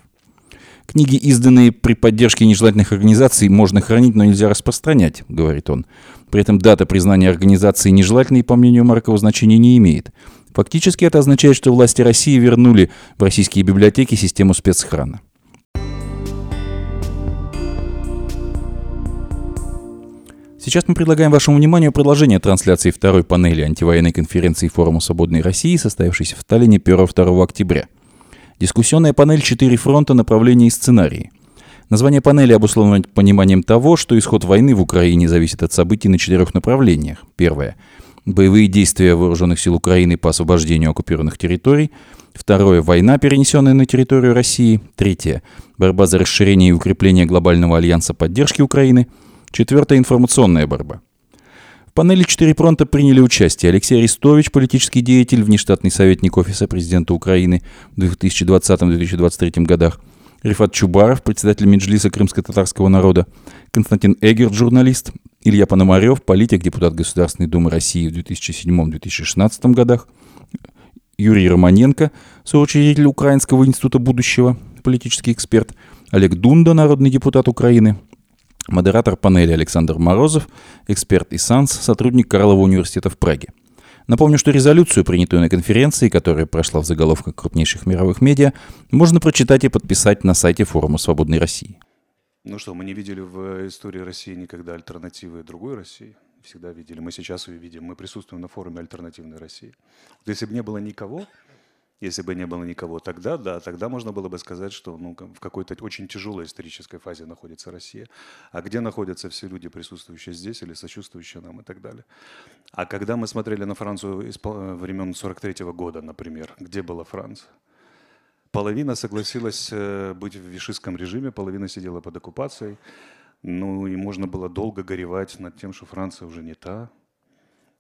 Книги, изданные при поддержке нежелательных организаций, можно хранить, но нельзя распространять, говорит он. При этом дата признания организации нежелательной, по мнению Маркова, значения не имеет. Фактически это означает, что власти России вернули в российские библиотеки систему спецхрана. Сейчас мы предлагаем вашему вниманию продолжение трансляции второй панели антивоенной конференции Форума Свободной России, состоявшейся в Таллине 1-2 октября – Дискуссионная панель «Четыре фронта. Направления и сценарии». Название панели обусловлено пониманием того, что исход войны в Украине зависит от событий на четырех направлениях. Первое. Боевые действия вооруженных сил Украины по освобождению оккупированных территорий. Второе. Война, перенесенная на территорию России. Третье. Борьба за расширение и укрепление глобального альянса поддержки Украины. Четвертое. Информационная борьба панели «Четыре фронта» приняли участие. Алексей Арестович, политический деятель, внештатный советник Офиса президента Украины в 2020-2023 годах, Рифат Чубаров, председатель Меджлиса крымско-татарского народа, Константин Эгер, журналист, Илья Пономарев, политик, депутат Государственной Думы России в 2007-2016 годах, Юрий Романенко, соучредитель Украинского института будущего, политический эксперт, Олег Дунда, народный депутат Украины, Модератор панели Александр Морозов, эксперт ИСАНС, сотрудник Карлова университета в Праге. Напомню, что резолюцию, принятую на конференции, которая прошла в заголовках крупнейших мировых медиа, можно прочитать и подписать на сайте форума «Свободной России». Ну что, мы не видели в истории России никогда альтернативы другой России. Всегда видели. Мы сейчас ее видим. Мы присутствуем на форуме альтернативной России. Вот если бы не было никого, если бы не было никого тогда, да, тогда можно было бы сказать, что ну, в какой-то очень тяжелой исторической фазе находится Россия. А где находятся все люди, присутствующие здесь или сочувствующие нам и так далее. А когда мы смотрели на Францию времен 43 -го года, например, где была Франция? Половина согласилась э, быть в вишистском режиме, половина сидела под оккупацией. Ну и можно было долго горевать над тем, что Франция уже не та,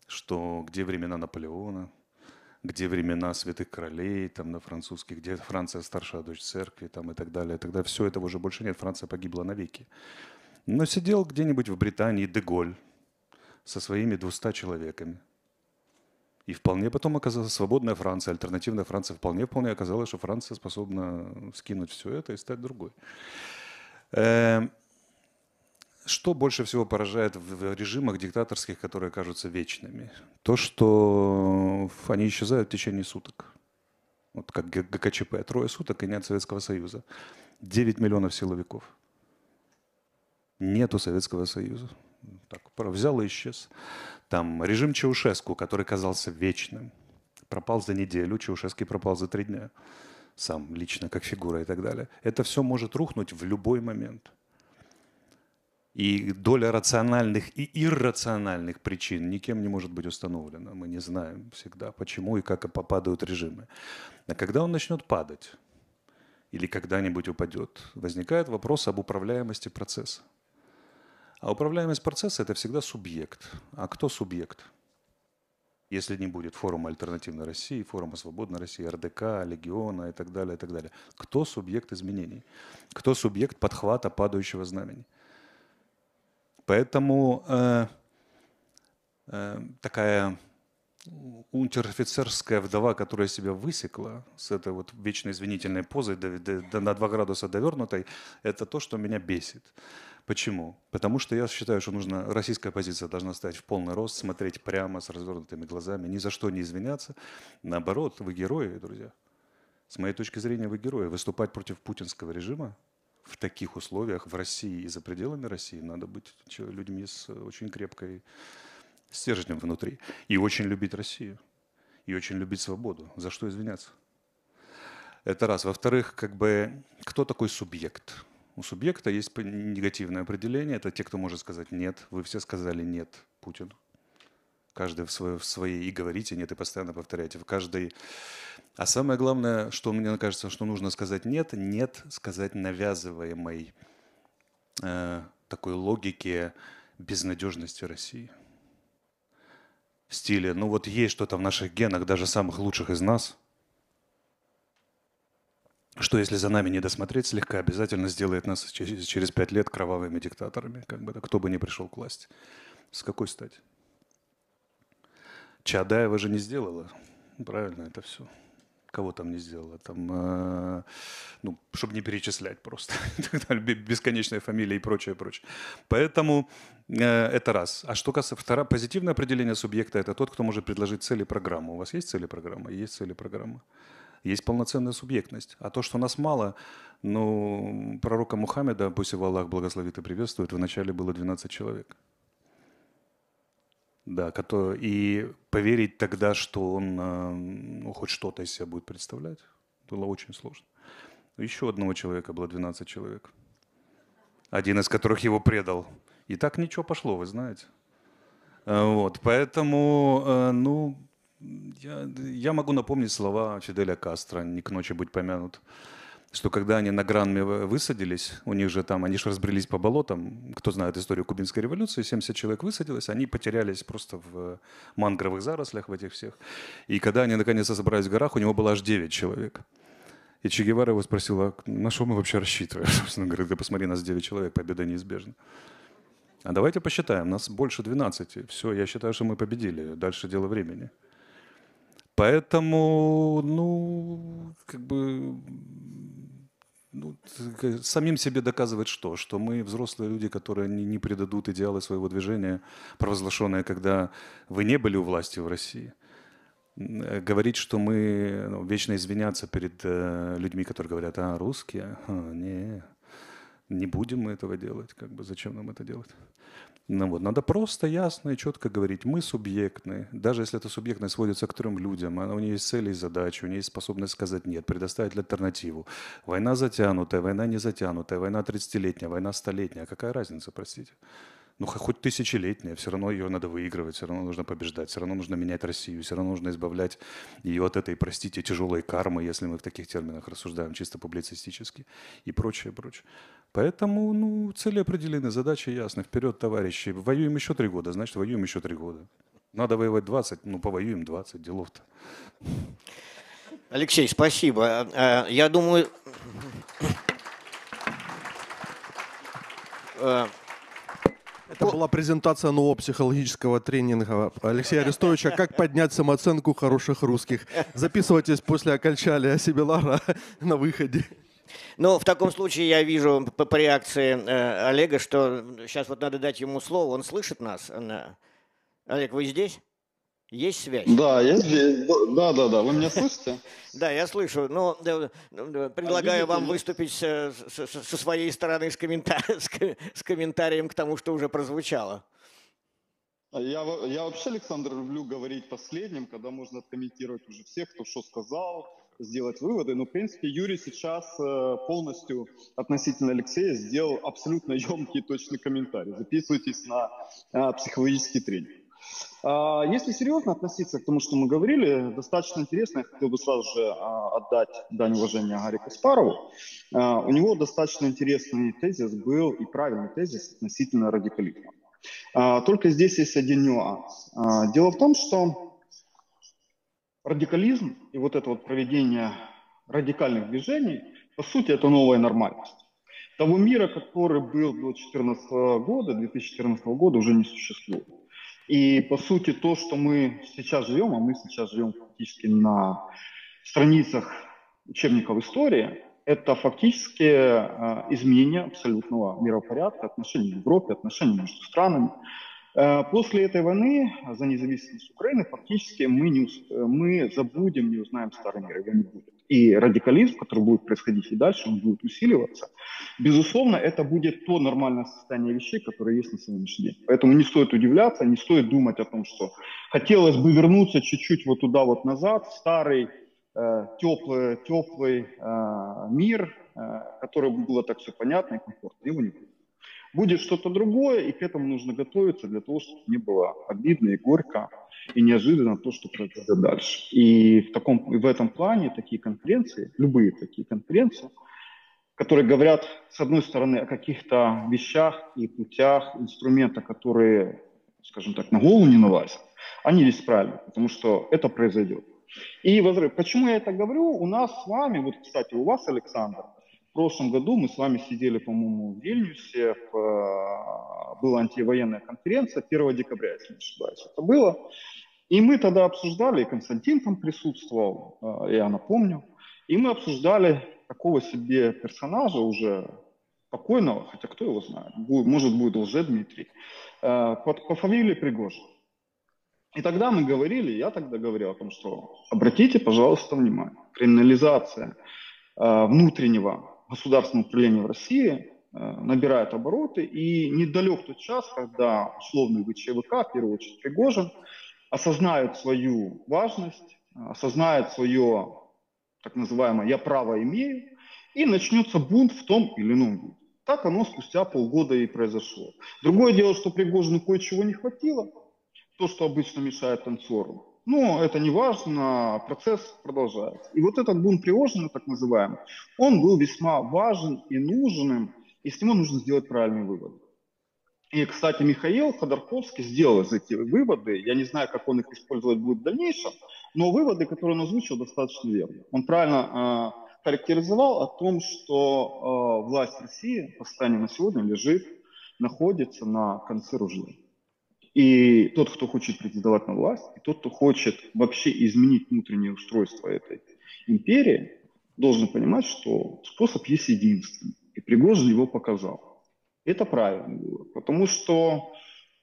что где времена Наполеона, где времена святых королей, там на французских, где Франция старшая дочь церкви, там и так далее. Тогда все этого уже больше нет, Франция погибла навеки. Но сидел где-нибудь в Британии Деголь со своими 200 человеками. И вполне потом оказалась свободная Франция, альтернативная Франция. Вполне-вполне оказалось, что Франция способна скинуть все это и стать другой. Что больше всего поражает в режимах диктаторских, которые кажутся вечными? То, что они исчезают в течение суток. Вот как ГКЧП. Трое суток и нет Советского Союза. 9 миллионов силовиков. Нету Советского Союза. Так, взял и исчез. Там режим Чаушеску, который казался вечным, пропал за неделю, Чаушеский пропал за три дня. Сам лично, как фигура и так далее. Это все может рухнуть в любой момент. И доля рациональных и иррациональных причин никем не может быть установлена. Мы не знаем всегда, почему и как попадают режимы. А когда он начнет падать, или когда-нибудь упадет, возникает вопрос об управляемости процесса. А управляемость процесса – это всегда субъект. А кто субъект? Если не будет форума альтернативной России, форума свободной России, РДК, Легиона и так далее, и так далее. Кто субъект изменений? Кто субъект подхвата падающего знамени? Поэтому э, э, такая унтер-офицерская вдова, которая себя высекла с этой вот вечно извинительной позой на 2 градуса довернутой, это то, что меня бесит. Почему? Потому что я считаю, что нужно, российская позиция должна стать в полный рост, смотреть прямо с развернутыми глазами, ни за что не извиняться. Наоборот, вы герои, друзья. С моей точки зрения, вы герои. Выступать против путинского режима в таких условиях в России и за пределами России надо быть людьми с очень крепкой стержнем внутри. И очень любить Россию. И очень любить свободу. За что извиняться? Это раз. Во-вторых, как бы, кто такой субъект? У субъекта есть негативное определение. Это те, кто может сказать «нет». Вы все сказали «нет» Путину каждый в своей, в своей и говорите нет, и постоянно повторяйте. В каждой... А самое главное, что мне кажется, что нужно сказать нет, нет сказать навязываемой э, такой логике безнадежности России. В стиле, ну вот есть что-то в наших генах, даже самых лучших из нас, что если за нами не досмотреть слегка, обязательно сделает нас через, пять лет кровавыми диктаторами, как бы, кто бы ни пришел к власти. С какой стати? Чадаева же не сделала. Правильно это все. Кого там не сделала? Там, э, ну, чтобы не перечислять просто. Бесконечная фамилия и прочее, прочее. Поэтому э, это раз. А что касается второе, позитивное определение субъекта – это тот, кто может предложить цели программы. У вас есть цели программы? Есть цели программы. Есть полноценная субъектность. А то, что нас мало, ну, пророка Мухаммеда, пусть его Аллах благословит и приветствует, вначале было 12 человек. Да, и поверить тогда, что он э, ну, хоть что-то из себя будет представлять, было очень сложно. Еще одного человека было 12 человек. Один из которых его предал. И так ничего пошло, вы знаете. Э, вот, поэтому, э, ну, я, я могу напомнить слова Фиделя Кастро, не к ночи быть помянут что когда они на Гранме высадились, у них же там, они же разбрелись по болотам, кто знает историю кубинской революции, 70 человек высадилось, они потерялись просто в мангровых зарослях в этих всех. И когда они наконец собрались в горах, у него было аж 9 человек. И Че Гевара его спросил, а на что мы вообще рассчитываем? Он говорит, да посмотри, нас 9 человек, победа неизбежна. А давайте посчитаем, нас больше 12. Все, я считаю, что мы победили. Дальше дело времени. Поэтому, ну, как бы ну, самим себе доказывать что? Что мы взрослые люди, которые не, не предадут идеалы своего движения, провозглашенные, когда вы не были у власти в России. Э, говорить, что мы ну, вечно извиняться перед э, людьми, которые говорят, а, русские? А, не, не будем мы этого делать. Как бы зачем нам это делать? Ну вот, надо просто ясно и четко говорить, мы субъектны, даже если эта субъектность сводится к трем людям, она, у нее есть цели и задачи, у нее есть способность сказать нет, предоставить альтернативу. Война затянутая, война не затянутая, война 30-летняя, война столетняя, какая разница, простите? ну, хоть тысячелетняя, все равно ее надо выигрывать, все равно нужно побеждать, все равно нужно менять Россию, все равно нужно избавлять ее от этой, простите, тяжелой кармы, если мы в таких терминах рассуждаем чисто публицистически и прочее, прочее. Поэтому, ну, цели определены, задачи ясны. Вперед, товарищи. Воюем еще три года, значит, воюем еще три года. Надо воевать 20, ну, повоюем 20, делов-то. Алексей, спасибо. Э, я думаю... Э, это была презентация нового психологического тренинга Алексея Арестовича «Как поднять самооценку хороших русских». Записывайтесь после окончания семинара на выходе. Ну, в таком случае я вижу по, по реакции э, Олега, что сейчас вот надо дать ему слово. Он слышит нас? Олег, вы здесь? Есть связь? Да, я здесь. Да, да, да. Вы меня слышите? Да, я слышу. Ну, предлагаю вам выступить со своей стороны с комментарием к тому, что уже прозвучало. Я, я вообще, Александр, люблю говорить последним, когда можно откомментировать уже всех, кто что сказал, сделать выводы. Но, в принципе, Юрий сейчас э, полностью относительно Алексея сделал абсолютно емкий и точный комментарий. Записывайтесь на э, психологический тренинг. А, если серьезно относиться к тому, что мы говорили, достаточно интересно, я хотел бы сразу же а, отдать дань уважения Гарри Каспарову. А, у него достаточно интересный тезис был и правильный тезис относительно радикализма. Только здесь есть один нюанс. Дело в том, что радикализм и вот это вот проведение радикальных движений, по сути, это новая нормальность. Того мира, который был до 2014 года, 2014 года, уже не существует. И, по сути, то, что мы сейчас живем, а мы сейчас живем фактически на страницах учебников истории, это фактически э, изменение абсолютного миропорядка, отношений в Европе, отношений между странами. Э, после этой войны за независимость Украины фактически мы, не, мы забудем, не узнаем старый мир, его не будет. И радикализм, который будет происходить и дальше, он будет усиливаться. Безусловно, это будет то нормальное состояние вещей, которое есть на сегодняшний день. Поэтому не стоит удивляться, не стоит думать о том, что хотелось бы вернуться чуть-чуть вот туда вот назад, в старый э, теплый, теплый э, мир, э, который было так все понятно и комфортно. Его не будет. Будет что-то другое, и к этому нужно готовиться для того, чтобы не было обидно и горько, и неожиданно то, что произойдет дальше. И в, таком, в этом плане такие конференции, любые такие конференции, которые говорят, с одной стороны, о каких-то вещах и путях, инструментах, которые, скажем так, на голову не налазят, они здесь правильные, потому что это произойдет. И почему я это говорю? У нас с вами, вот, кстати, у вас, Александр, прошлом году мы с вами сидели, по-моему, в Вильнюсе, в, э, была антивоенная конференция 1 декабря, если не ошибаюсь, это было. И мы тогда обсуждали, и Константин там присутствовал, э, я напомню, и мы обсуждали такого себе персонажа уже покойного, хотя кто его знает, может будет лже Дмитрий, э, по, по фамилии Пригожин. И тогда мы говорили, я тогда говорил о том, что обратите, пожалуйста, внимание, криминализация внутреннего государственное управление в России э, набирает обороты, и недалек тот час, когда условный ВЧВК, в первую очередь Пригожин, осознает свою важность, осознает свое так называемое «я право имею», и начнется бунт в том или ином виде. Так оно спустя полгода и произошло. Другое дело, что Пригожину кое-чего не хватило, то, что обычно мешает танцору. Но это не важно, процесс продолжается. И вот этот бунт Пригожина, так называемый, он был весьма важен и нужным, и с него нужно сделать правильный вывод. И, кстати, Михаил Ходорковский сделал из эти выводы. Я не знаю, как он их использовать будет в дальнейшем, но выводы, которые он озвучил, достаточно верны. Он правильно э, характеризовал о том, что э, власть России по состоянию на сегодня лежит, находится на конце ружья. И тот, кто хочет претендовать на власть, и тот, кто хочет вообще изменить внутреннее устройство этой империи, должен понимать, что способ есть единственный. И Пригожин его показал. Это правильно было, потому что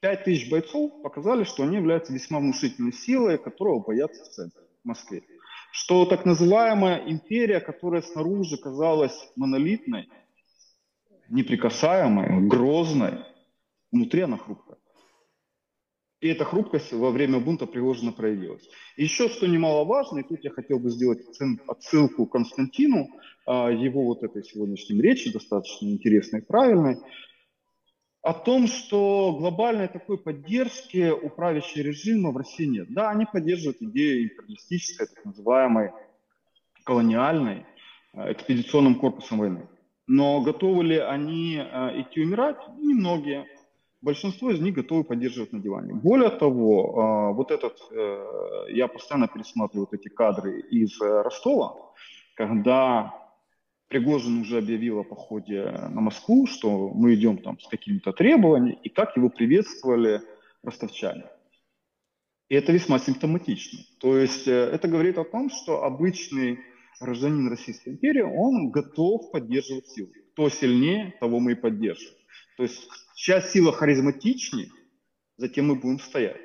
5 тысяч бойцов показали, что они являются весьма внушительной силой, которого боятся в центре, в Москве. Что так называемая империя, которая снаружи казалась монолитной, неприкасаемой, грозной, внутри она хрупкая. И эта хрупкость во время бунта Пригожина проявилась. Еще что немаловажно, и тут я хотел бы сделать отсылку Константину, а, его вот этой сегодняшней речи, достаточно интересной и правильной. о том, что глобальной такой поддержки у правящего режима в России нет. Да, они поддерживают идею империалистической, так называемой колониальной, э, экспедиционным корпусом войны. Но готовы ли они э, идти умирать? Немногие. Большинство из них готовы поддерживать на диване. Более того, вот этот, я постоянно пересматриваю вот эти кадры из Ростова, когда Пригожин уже объявил о походе на Москву, что мы идем там с какими-то требованиями, и как его приветствовали ростовчане. И это весьма симптоматично. То есть э, это говорит о том, что обычный гражданин Российской империи, он готов поддерживать силу. Кто сильнее, того мы и поддержим. То есть чья сила харизматичнее, затем мы будем стоять.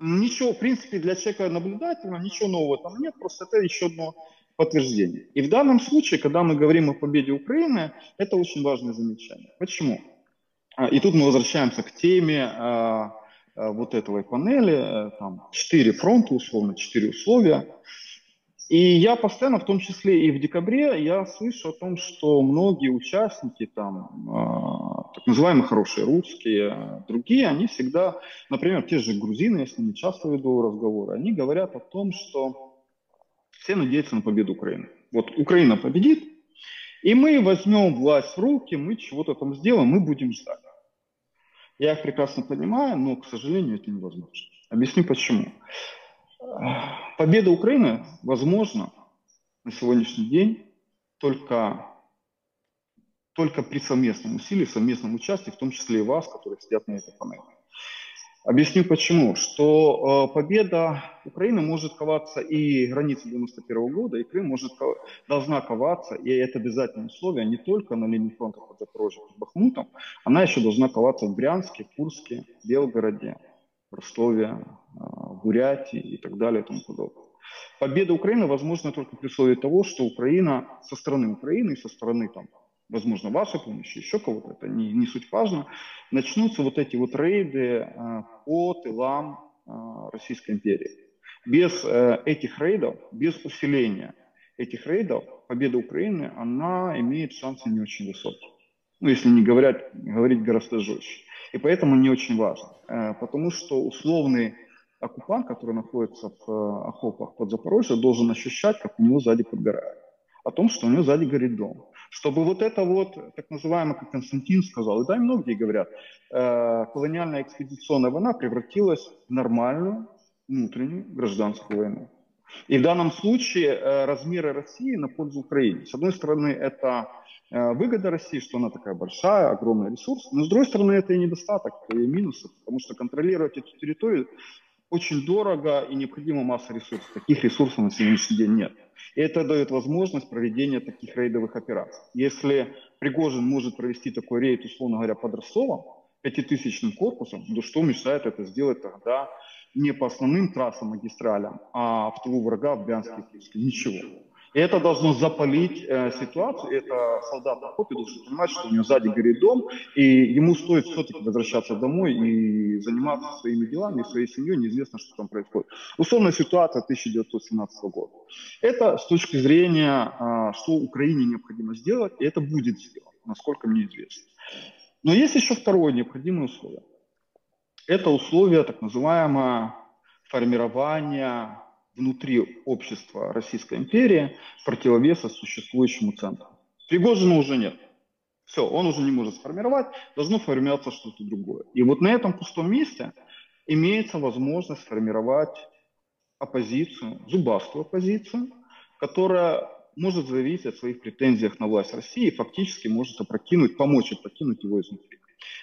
Ничего, в принципе, для человека наблюдательного, ничего нового там нет, просто это еще одно подтверждение. И в данном случае, когда мы говорим о победе Украины, это очень важное замечание. Почему? А, и тут мы возвращаемся к теме а, а, вот этого панели, э, там четыре фронта, условно, четыре условия. И я постоянно, в том числе и в декабре, я слышу о том, что многие участники, там, так называемые хорошие русские, другие, они всегда, например, те же грузины, я с ними часто веду разговоры, они говорят о том, что все надеются на победу Украины. Вот Украина победит, и мы возьмем власть в руки, мы чего-то там сделаем, мы будем ждать. Я их прекрасно понимаю, но, к сожалению, это невозможно. Объясню почему. Победа Украины возможна на сегодняшний день только, только при совместном усилии, совместном участии, в том числе и вас, которые сидят на этой панели. Объясню почему. Что э, победа Украины может коваться и границы 91 года, и Крым может, должна коваться, и это обязательное условие, не только на линии фронта под Запорожьем, под Бахмутом, она еще должна коваться в Брянске, Курске, Белгороде, Ростове, э, Бурятии и так далее и тому подобное. Победа Украины возможна только при условии того, что Украина со стороны Украины и со стороны там, возможно, вашей помощи, еще кого-то, это не, не суть важно, начнутся вот эти вот рейды э, по тылам э, Российской империи. Без э, этих рейдов, без усиления этих рейдов, победа Украины, она имеет шансы не очень высокие. Ну, если не говорят, говорить гораздо жестче. И поэтому не очень важно. Потому что условный оккупант, который находится в окопах под Запорожье, должен ощущать, как у него сзади подгорает. О том, что у него сзади горит дом чтобы вот это вот, так называемое, как Константин сказал, и да, многие говорят, э, колониальная экспедиционная война превратилась в нормальную внутреннюю гражданскую войну. И в данном случае э, размеры России на пользу Украине. С одной стороны, это э, выгода России, что она такая большая, огромный ресурс, но с другой стороны, это и недостаток, и минусы, потому что контролировать эту территорию очень дорого и необходима масса ресурсов. Таких ресурсов на сегодняшний день нет. И это дает возможность проведения таких рейдовых операций. Если Пригожин может провести такой рейд, условно говоря, под Ростовом, пятитысячным корпусом, то что мешает это сделать тогда не по основным трассам, магистралям, а в тылу врага в Брянске и Ничего. И это должно запалить э, ситуацию. Это солдат на должен понимать, что у него сзади горит дом, и ему стоит все-таки возвращаться домой и заниматься своими делами, своей семьей, неизвестно, что там происходит. Условная ситуация 1917 года. Это с точки зрения, э, что Украине необходимо сделать, и это будет сделано, насколько мне известно. Но есть еще второе необходимое условие. Это условие так называемое формирование внутри общества Российской империи противовеса существующему центру. Пригожина уже нет. Все, он уже не может сформировать, должно формироваться что-то другое. И вот на этом пустом месте имеется возможность сформировать оппозицию, зубастую оппозицию, которая может заявить о своих претензиях на власть России и фактически может опрокинуть, помочь опрокинуть его изнутри.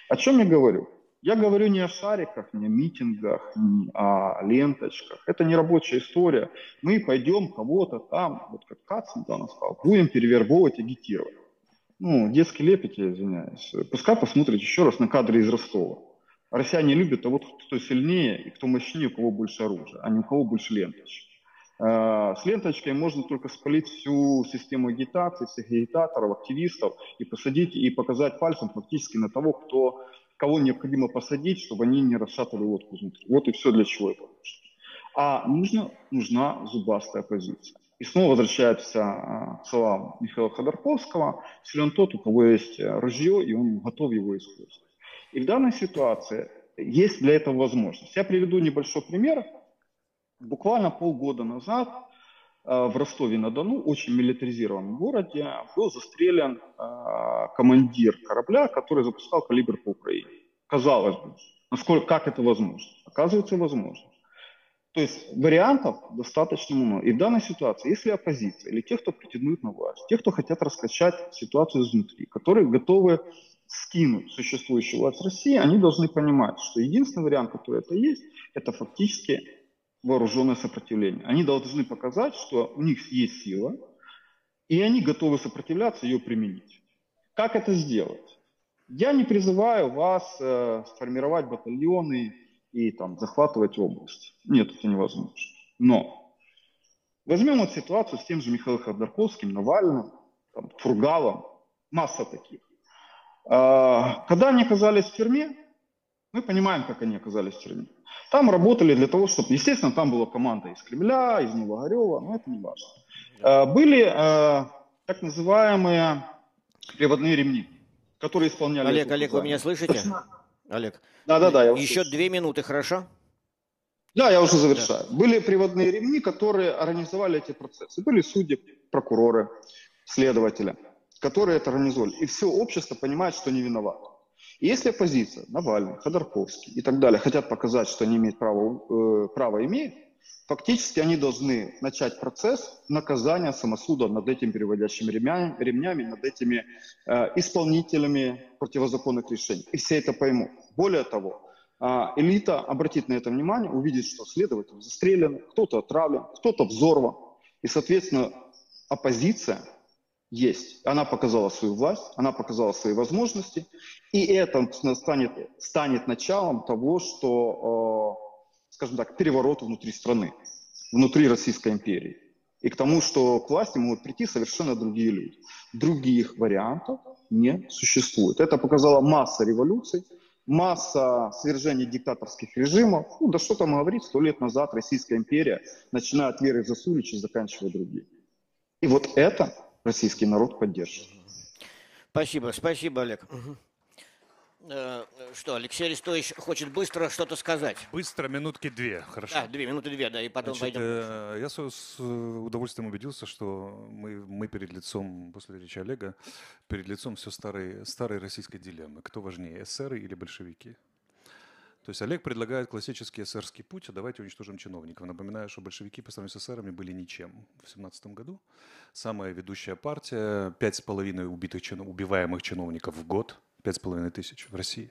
О чем я говорю? Я говорю не о шариках, не о митингах, не о ленточках. Это не рабочая история. Мы пойдем кого-то там, вот как Кац недавно сказал, будем перевербовывать, агитировать. Ну, детский лепет, я извиняюсь. Пускай посмотрит еще раз на кадры из Ростова. Россияне любят того, кто сильнее и кто мощнее, у кого больше оружия, а не у кого больше ленточек. Э, с ленточкой можно только спалить всю систему агитации, всех агитаторов, активистов и посадить и показать пальцем фактически на того, кто кого необходимо посадить, чтобы они не расшатывали лодку изнутри. Вот и все для чего это. А нужно, нужна зубастая позиция. И снова возвращаемся а, к словам Михаила Ходорковского. Силен тот, у кого есть ружье, и он готов его использовать. И в данной ситуации есть для этого возможность. Я приведу небольшой пример. Буквально полгода назад э, в Ростове-на-Дону, очень милитаризированном городе, был застрелен э, командир корабля, который запускал калибр по Украине. Казалось бы, насколько, как это возможно? Оказывается, возможно. То есть вариантов достаточно много. И в данной ситуации, если оппозиция или те, кто претендует на власть, те, кто хотят раскачать ситуацию изнутри, которые готовы скинуть существующую власть России, они должны понимать, что единственный вариант, который это есть, это фактически вооруженное сопротивление. Они должны показать, что у них есть сила, и они готовы сопротивляться, ее применить. Как это сделать? Я не призываю вас э, сформировать батальоны и там захватывать область. Нет, это невозможно. Но возьмем вот ситуацию с тем же Михаилом Ходорковским, Навальным, там, Фургалом, масса таких. А, когда они оказались в тюрьме, мы понимаем, как они оказались в тюрьме. Там работали для того, чтобы, естественно, там была команда из Кремля, из Новогорева, но это не важно. А, были а, так называемые приводные ремни, которые исполняли... Олег, Олег, вы меня слышите? Олег. Да, да, да. Еще две минуты, хорошо? Да, я уже завершаю. Да. Были приводные ремни, которые организовали эти процессы. Были судьи, прокуроры, следователи, которые это организовали. И все общество понимает, что не виноват. И если оппозиция, Навальный, Ходорковский и так далее, хотят показать, что они имеют право, э, право имеют, фактически они должны начать процесс наказания самосуда над этими переводящими ремнями, ремнями над этими э, исполнителями противозаконных решений. И все это поймут. Более того, а, элита обратит на это внимание, увидит, что следователь застрелен, кто-то отравлен, кто-то взорван. И, соответственно, оппозиция есть. Она показала свою власть, она показала свои возможности. И это станет, станет началом того, что, э, скажем так, переворот внутри страны, внутри Российской империи. И к тому, что к власти могут прийти совершенно другие люди. Других вариантов не существует. Это показала масса революций, масса свержений диктаторских режимов. Ну, да что там говорить, сто лет назад Российская империя, начиная от Веры Засулича, заканчивая другие. И вот это российский народ поддерживает. Спасибо, спасибо, Олег. Э, что, Алексей Арестович хочет быстро что-то сказать? Быстро, минутки две, хорошо. Да, две минуты две, да, и потом Значит, пойдем. Э, я с удовольствием убедился, что мы, мы перед лицом, после речи Олега, перед лицом все старой, старой российской дилеммы. Кто важнее, эсеры или большевики? То есть Олег предлагает классический эсерский путь, а давайте уничтожим чиновников. Напоминаю, что большевики по сравнению с эсерами были ничем в 17 году. Самая ведущая партия, пять с половиной убитых, убиваемых чиновников в год – пять с половиной тысяч в России.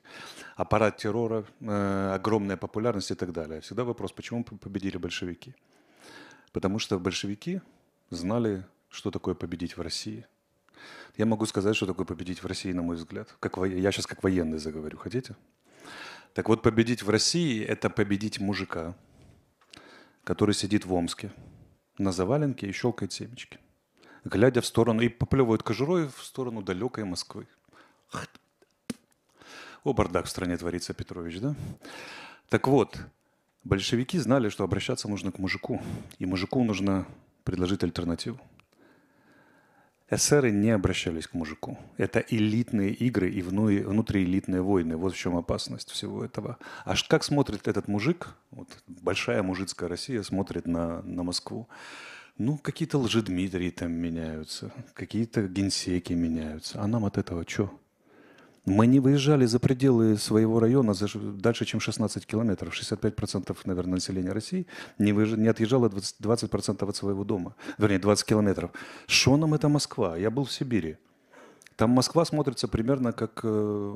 Аппарат террора, э, огромная популярность и так далее. Всегда вопрос, почему победили большевики? Потому что большевики знали, что такое победить в России. Я могу сказать, что такое победить в России, на мой взгляд. Как. Я сейчас как военный заговорю, хотите? Так вот, победить в России – это победить мужика, который сидит в Омске на заваленке и щелкает семечки, глядя в сторону и поплевывает кожурой в сторону далекой Москвы. О, бардак в стране творится, Петрович, да? Так вот, большевики знали, что обращаться нужно к мужику, и мужику нужно предложить альтернативу. Эсеры не обращались к мужику. Это элитные игры и внутриэлитные войны. Вот в чем опасность всего этого. А как смотрит этот мужик, вот большая мужицкая Россия смотрит на, на Москву, ну, какие-то лжедмитрии там меняются, какие-то генсеки меняются. А нам от этого что? Мы не выезжали за пределы своего района дальше, чем 16 километров. 65% наверное, населения России не, выезж... не отъезжало 20%, 20% от своего дома. Вернее, 20 километров. Что нам это Москва? Я был в Сибири. Там Москва смотрится примерно как э,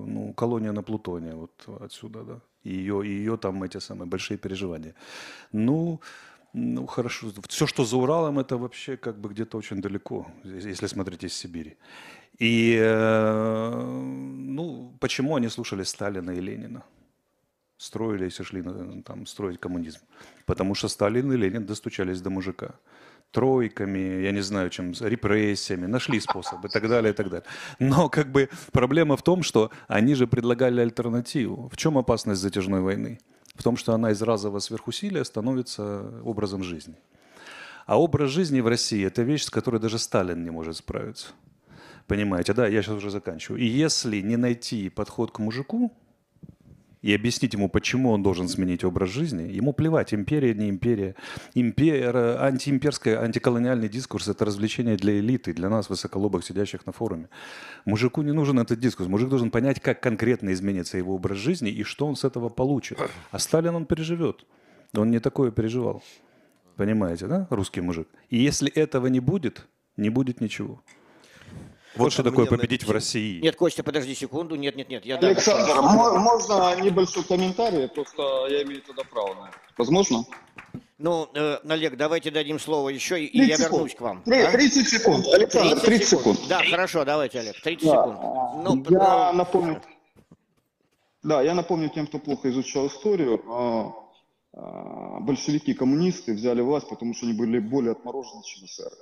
ну, колония на Плутоне. Вот отсюда, да. И ее, и ее там эти самые большие переживания. Ну, ну, хорошо. Все, что за Уралом, это вообще как бы где-то очень далеко, если смотреть из Сибири. И, э, ну, почему они слушали Сталина и Ленина? Строили, если шли там, строить коммунизм. Потому что Сталин и Ленин достучались до мужика. Тройками, я не знаю, чем, репрессиями, нашли способы и так далее, и так далее. Но как бы проблема в том, что они же предлагали альтернативу. В чем опасность затяжной войны? В том, что она из разового сверхусилия становится образом жизни. А образ жизни в России – это вещь, с которой даже Сталин не может справиться. Понимаете, да, я сейчас уже заканчиваю. И если не найти подход к мужику, и объяснить ему, почему он должен сменить образ жизни, ему плевать, империя, не империя. Импер, антиимперская, антиколониальный дискурс – это развлечение для элиты, для нас, высоколобых, сидящих на форуме. Мужику не нужен этот дискурс. Мужик должен понять, как конкретно изменится его образ жизни и что он с этого получит. А Сталин он переживет. Он не такое переживал. Понимаете, да, русский мужик? И если этого не будет, не будет ничего. Вот что такое победить в России. Нет, Костя, подожди секунду. Нет, нет, нет. Я. Александр, мо- можно небольшой комментарий? Просто я имею тогда право на это. Возможно? Ну, э, Олег, давайте дадим слово еще, и 30 я секунд. вернусь к вам. Три- а? 30 секунд. Александр, 30 секунд. Да, хорошо, давайте, Олег. 30 Да. секунд. Ну, я ну, напомню. Да, я напомню тем, кто плохо изучал историю. а, а, Большевики, коммунисты взяли власть, потому что они были более отморожены, чем эсеры.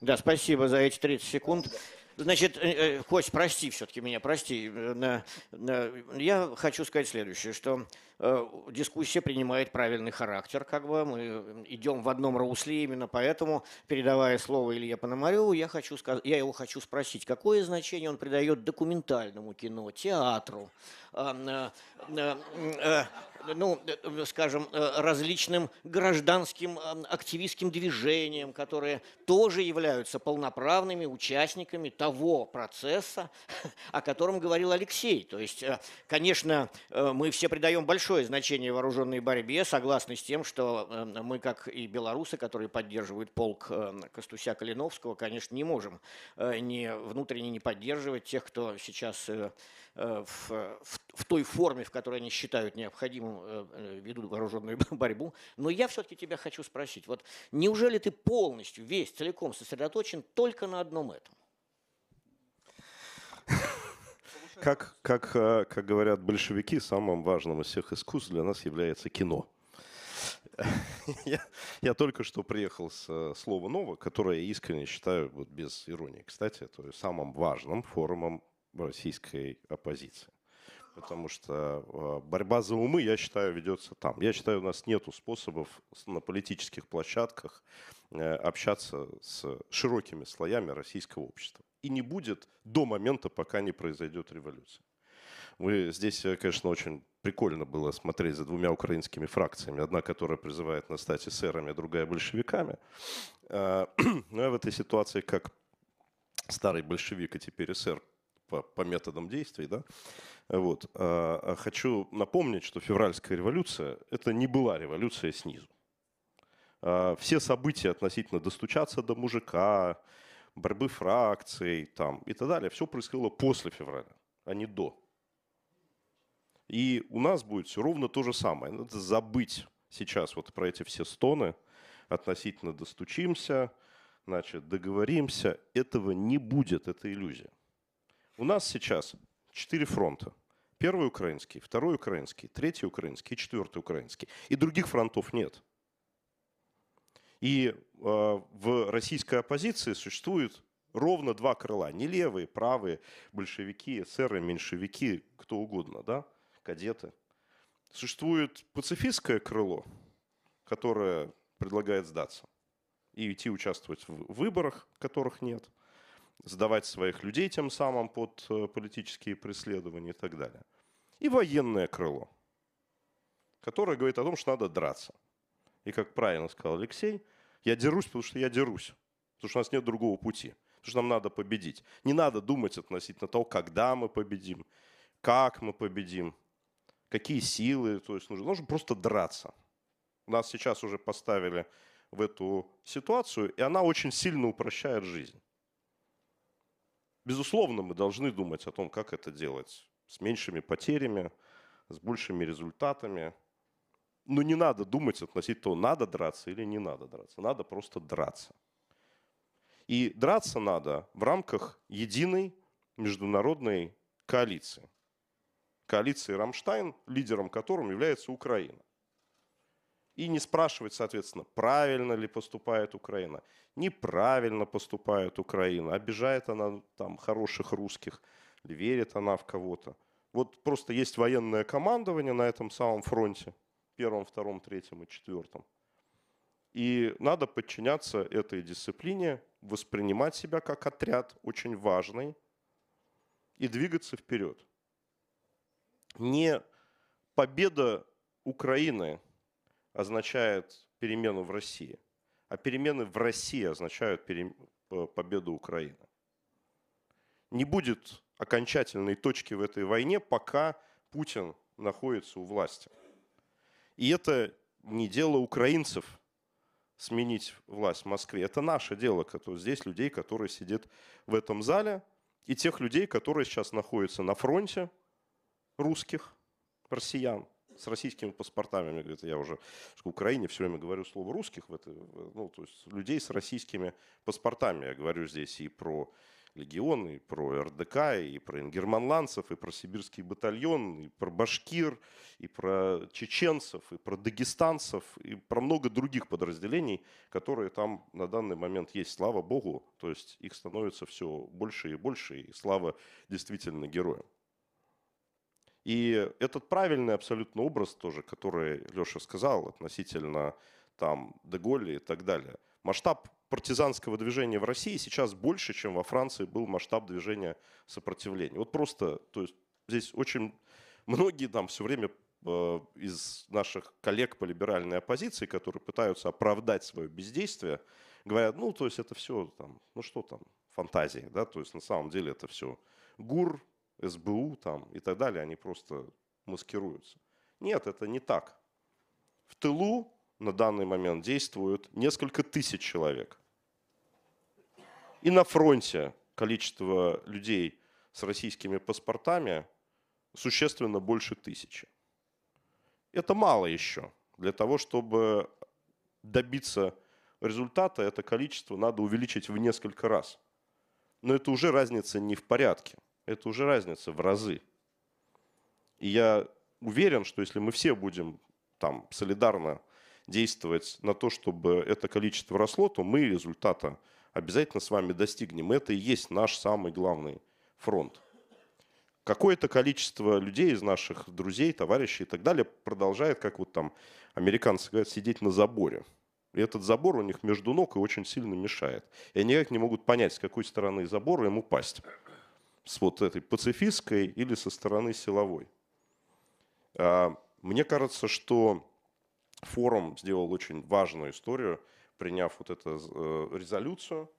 Да, спасибо за эти 30 секунд. Значит, э, э, Кость, прости все-таки меня, прости. Э, Я хочу сказать следующее, что дискуссия принимает правильный характер, как бы мы идем в одном русле, именно поэтому, передавая слово Илье Пономареву, я, хочу я его хочу спросить, какое значение он придает документальному кино, театру, э, э, э, ну, э, скажем, э, различным гражданским э, активистским движениям, которые тоже являются полноправными участниками того процесса, о котором говорил Алексей. То есть, э, конечно, э, мы все придаем большое значение вооруженной борьбе, согласны с тем, что э, мы, как и белорусы, которые поддерживают полк э, Костуся Калиновского, конечно, не можем э, не внутренне не поддерживать тех, кто сейчас э, э, в, в- в той форме, в которой они считают необходимым, ведут вооруженную борьбу. Но я все-таки тебя хочу спросить, вот неужели ты полностью, весь, целиком сосредоточен только на одном этом? Как, как, э, как говорят большевики, самым важным из всех искусств для нас является кино. Я, я только что приехал с э, слова «ново», которое я искренне считаю, вот без иронии, кстати, то есть самым важным форумом российской оппозиции. Потому что э, борьба за умы, я считаю, ведется там. Я считаю, у нас нет способов на политических площадках общаться с широкими слоями российского общества. И не будет до момента, пока не произойдет революция. Вы здесь, э, конечно, очень прикольно было смотреть за двумя украинскими фракциями. Одна, которая призывает нас стать эсерами, а другая большевиками. Э, Но я в этой ситуации, как старый большевик, а теперь эсер по, по методам действий, да, вот, э, хочу напомнить, что февральская революция – это не была революция снизу. Все события относительно достучаться до мужика, борьбы фракций там, и так далее, все происходило после февраля, а не до. И у нас будет все ровно то же самое. Надо забыть сейчас вот про эти все стоны, относительно достучимся, значит, договоримся. Этого не будет, это иллюзия. У нас сейчас четыре фронта. Первый украинский, второй украинский, третий украинский и четвертый украинский. И других фронтов нет. И э, в российской оппозиции существует ровно два крыла. Не левые, правые, большевики, эсеры, меньшевики, кто угодно, да, кадеты. Существует пацифистское крыло, которое предлагает сдаться и идти участвовать в выборах, которых нет, сдавать своих людей тем самым под э, политические преследования и так далее. И военное крыло, которое говорит о том, что надо драться. И как правильно сказал Алексей, я дерусь, потому что я дерусь. Потому что у нас нет другого пути. Потому что нам надо победить. Не надо думать относительно того, когда мы победим, как мы победим, какие силы то есть нужны. Нужно просто драться. Нас сейчас уже поставили в эту ситуацию, и она очень сильно упрощает жизнь. Безусловно, мы должны думать о том, как это делать с меньшими потерями, с большими результатами. Но не надо думать относительно того, надо драться или не надо драться. Надо просто драться. И драться надо в рамках единой международной коалиции. Коалиции «Рамштайн», лидером которым является Украина. И не спрашивать, соответственно, правильно ли поступает Украина, неправильно поступает Украина, обижает она там хороших русских, верит она в кого-то. Вот просто есть военное командование на этом самом фронте, первом, втором, третьем и четвертом. И надо подчиняться этой дисциплине, воспринимать себя как отряд очень важный и двигаться вперед. Не победа Украины означает перемену в России, а перемены в России означают перем... победу Украины. Не будет окончательной точки в этой войне, пока Путин находится у власти. И это не дело украинцев сменить власть в Москве. Это наше дело, здесь людей, которые сидят в этом зале, и тех людей, которые сейчас находятся на фронте, русских, россиян, с российскими паспортами. Это я уже в Украине все время говорю слово русских, в это, ну, то есть людей с российскими паспортами. Я говорю здесь и про легион, и про РДК, и про ингерманландцев, и про сибирский батальон, и про башкир, и про чеченцев, и про дагестанцев, и про много других подразделений, которые там на данный момент есть, слава богу. То есть их становится все больше и больше, и слава действительно героям. И этот правильный абсолютно образ тоже, который Леша сказал относительно там Деголи и так далее. Масштаб партизанского движения в России сейчас больше, чем во Франции был масштаб движения сопротивления. Вот просто, то есть здесь очень многие там все время э, из наших коллег по либеральной оппозиции, которые пытаются оправдать свое бездействие, говорят, ну, то есть это все там, ну что там, фантазии, да, то есть на самом деле это все ГУР, СБУ там и так далее, они просто маскируются. Нет, это не так. В тылу на данный момент действуют несколько тысяч человек. И на фронте количество людей с российскими паспортами существенно больше тысячи. Это мало еще. Для того, чтобы добиться результата, это количество надо увеличить в несколько раз. Но это уже разница не в порядке это уже разница в разы. И я уверен, что если мы все будем там солидарно действовать на то, чтобы это количество росло, то мы результата обязательно с вами достигнем. Это и есть наш самый главный фронт. Какое-то количество людей из наших друзей, товарищей и так далее продолжает, как вот там американцы говорят, сидеть на заборе. И этот забор у них между ног и очень сильно мешает. И они никак не могут понять, с какой стороны забора им упасть с вот этой пацифистской или со стороны силовой. А, мне кажется, что форум сделал очень важную историю, приняв вот эту э, резолюцию.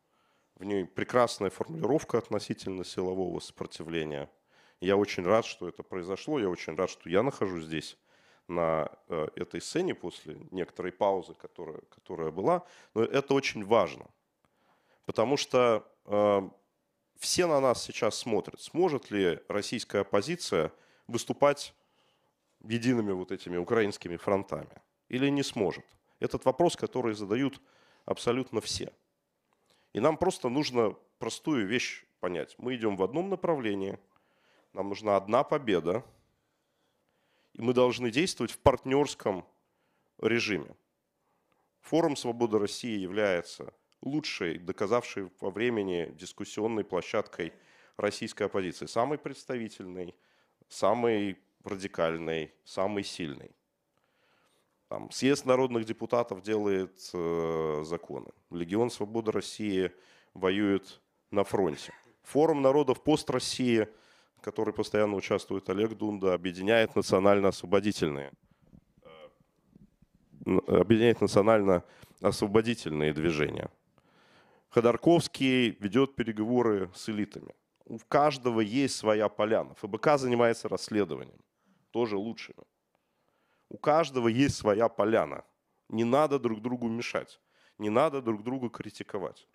В ней прекрасная формулировка относительно силового сопротивления. Я очень рад, что это произошло. Я очень рад, что я нахожусь здесь на э, этой сцене после некоторой паузы, которая, которая была. Но это очень важно, потому что э, все на нас сейчас смотрят. Сможет ли российская оппозиция выступать едиными вот этими украинскими фронтами? Или не сможет? Этот вопрос, который задают абсолютно все. И нам просто нужно простую вещь понять. Мы идем в одном направлении, нам нужна одна победа, и мы должны действовать в партнерском режиме. Форум «Свобода России» является лучшей, доказавшей во времени дискуссионной площадкой российской оппозиции. Самой представительной, самой радикальной, самой сильной. Там, съезд народных депутатов делает э, законы. Легион Свободы России воюет на фронте. Форум народов пост России, который постоянно участвует Олег Дунда, объединяет национально-освободительные э, объединяет национально-освободительные движения. Ходорковский ведет переговоры с элитами. У каждого есть своя поляна. ФБК занимается расследованием, тоже лучшими. У каждого есть своя поляна. Не надо друг другу мешать, не надо друг друга критиковать.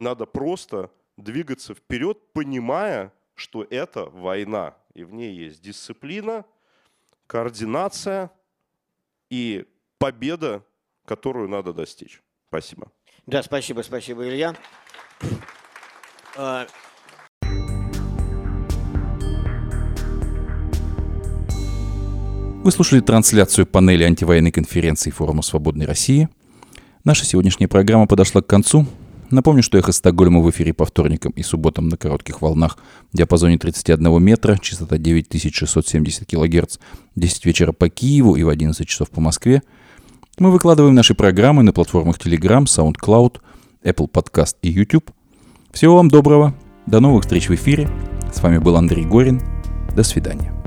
Надо просто двигаться вперед, понимая, что это война, и в ней есть дисциплина, координация и победа, которую надо достичь. Спасибо. Да, спасибо, спасибо, Илья. Вы слушали трансляцию панели антивоенной конференции Форума Свободной России. Наша сегодняшняя программа подошла к концу. Напомню, что «Эхо Стокгольма» в эфире по вторникам и субботам на коротких волнах в диапазоне 31 метра, частота 9670 кГц, 10 вечера по Киеву и в 11 часов по Москве – мы выкладываем наши программы на платформах Telegram, SoundCloud, Apple Podcast и YouTube. Всего вам доброго. До новых встреч в эфире. С вами был Андрей Горин. До свидания.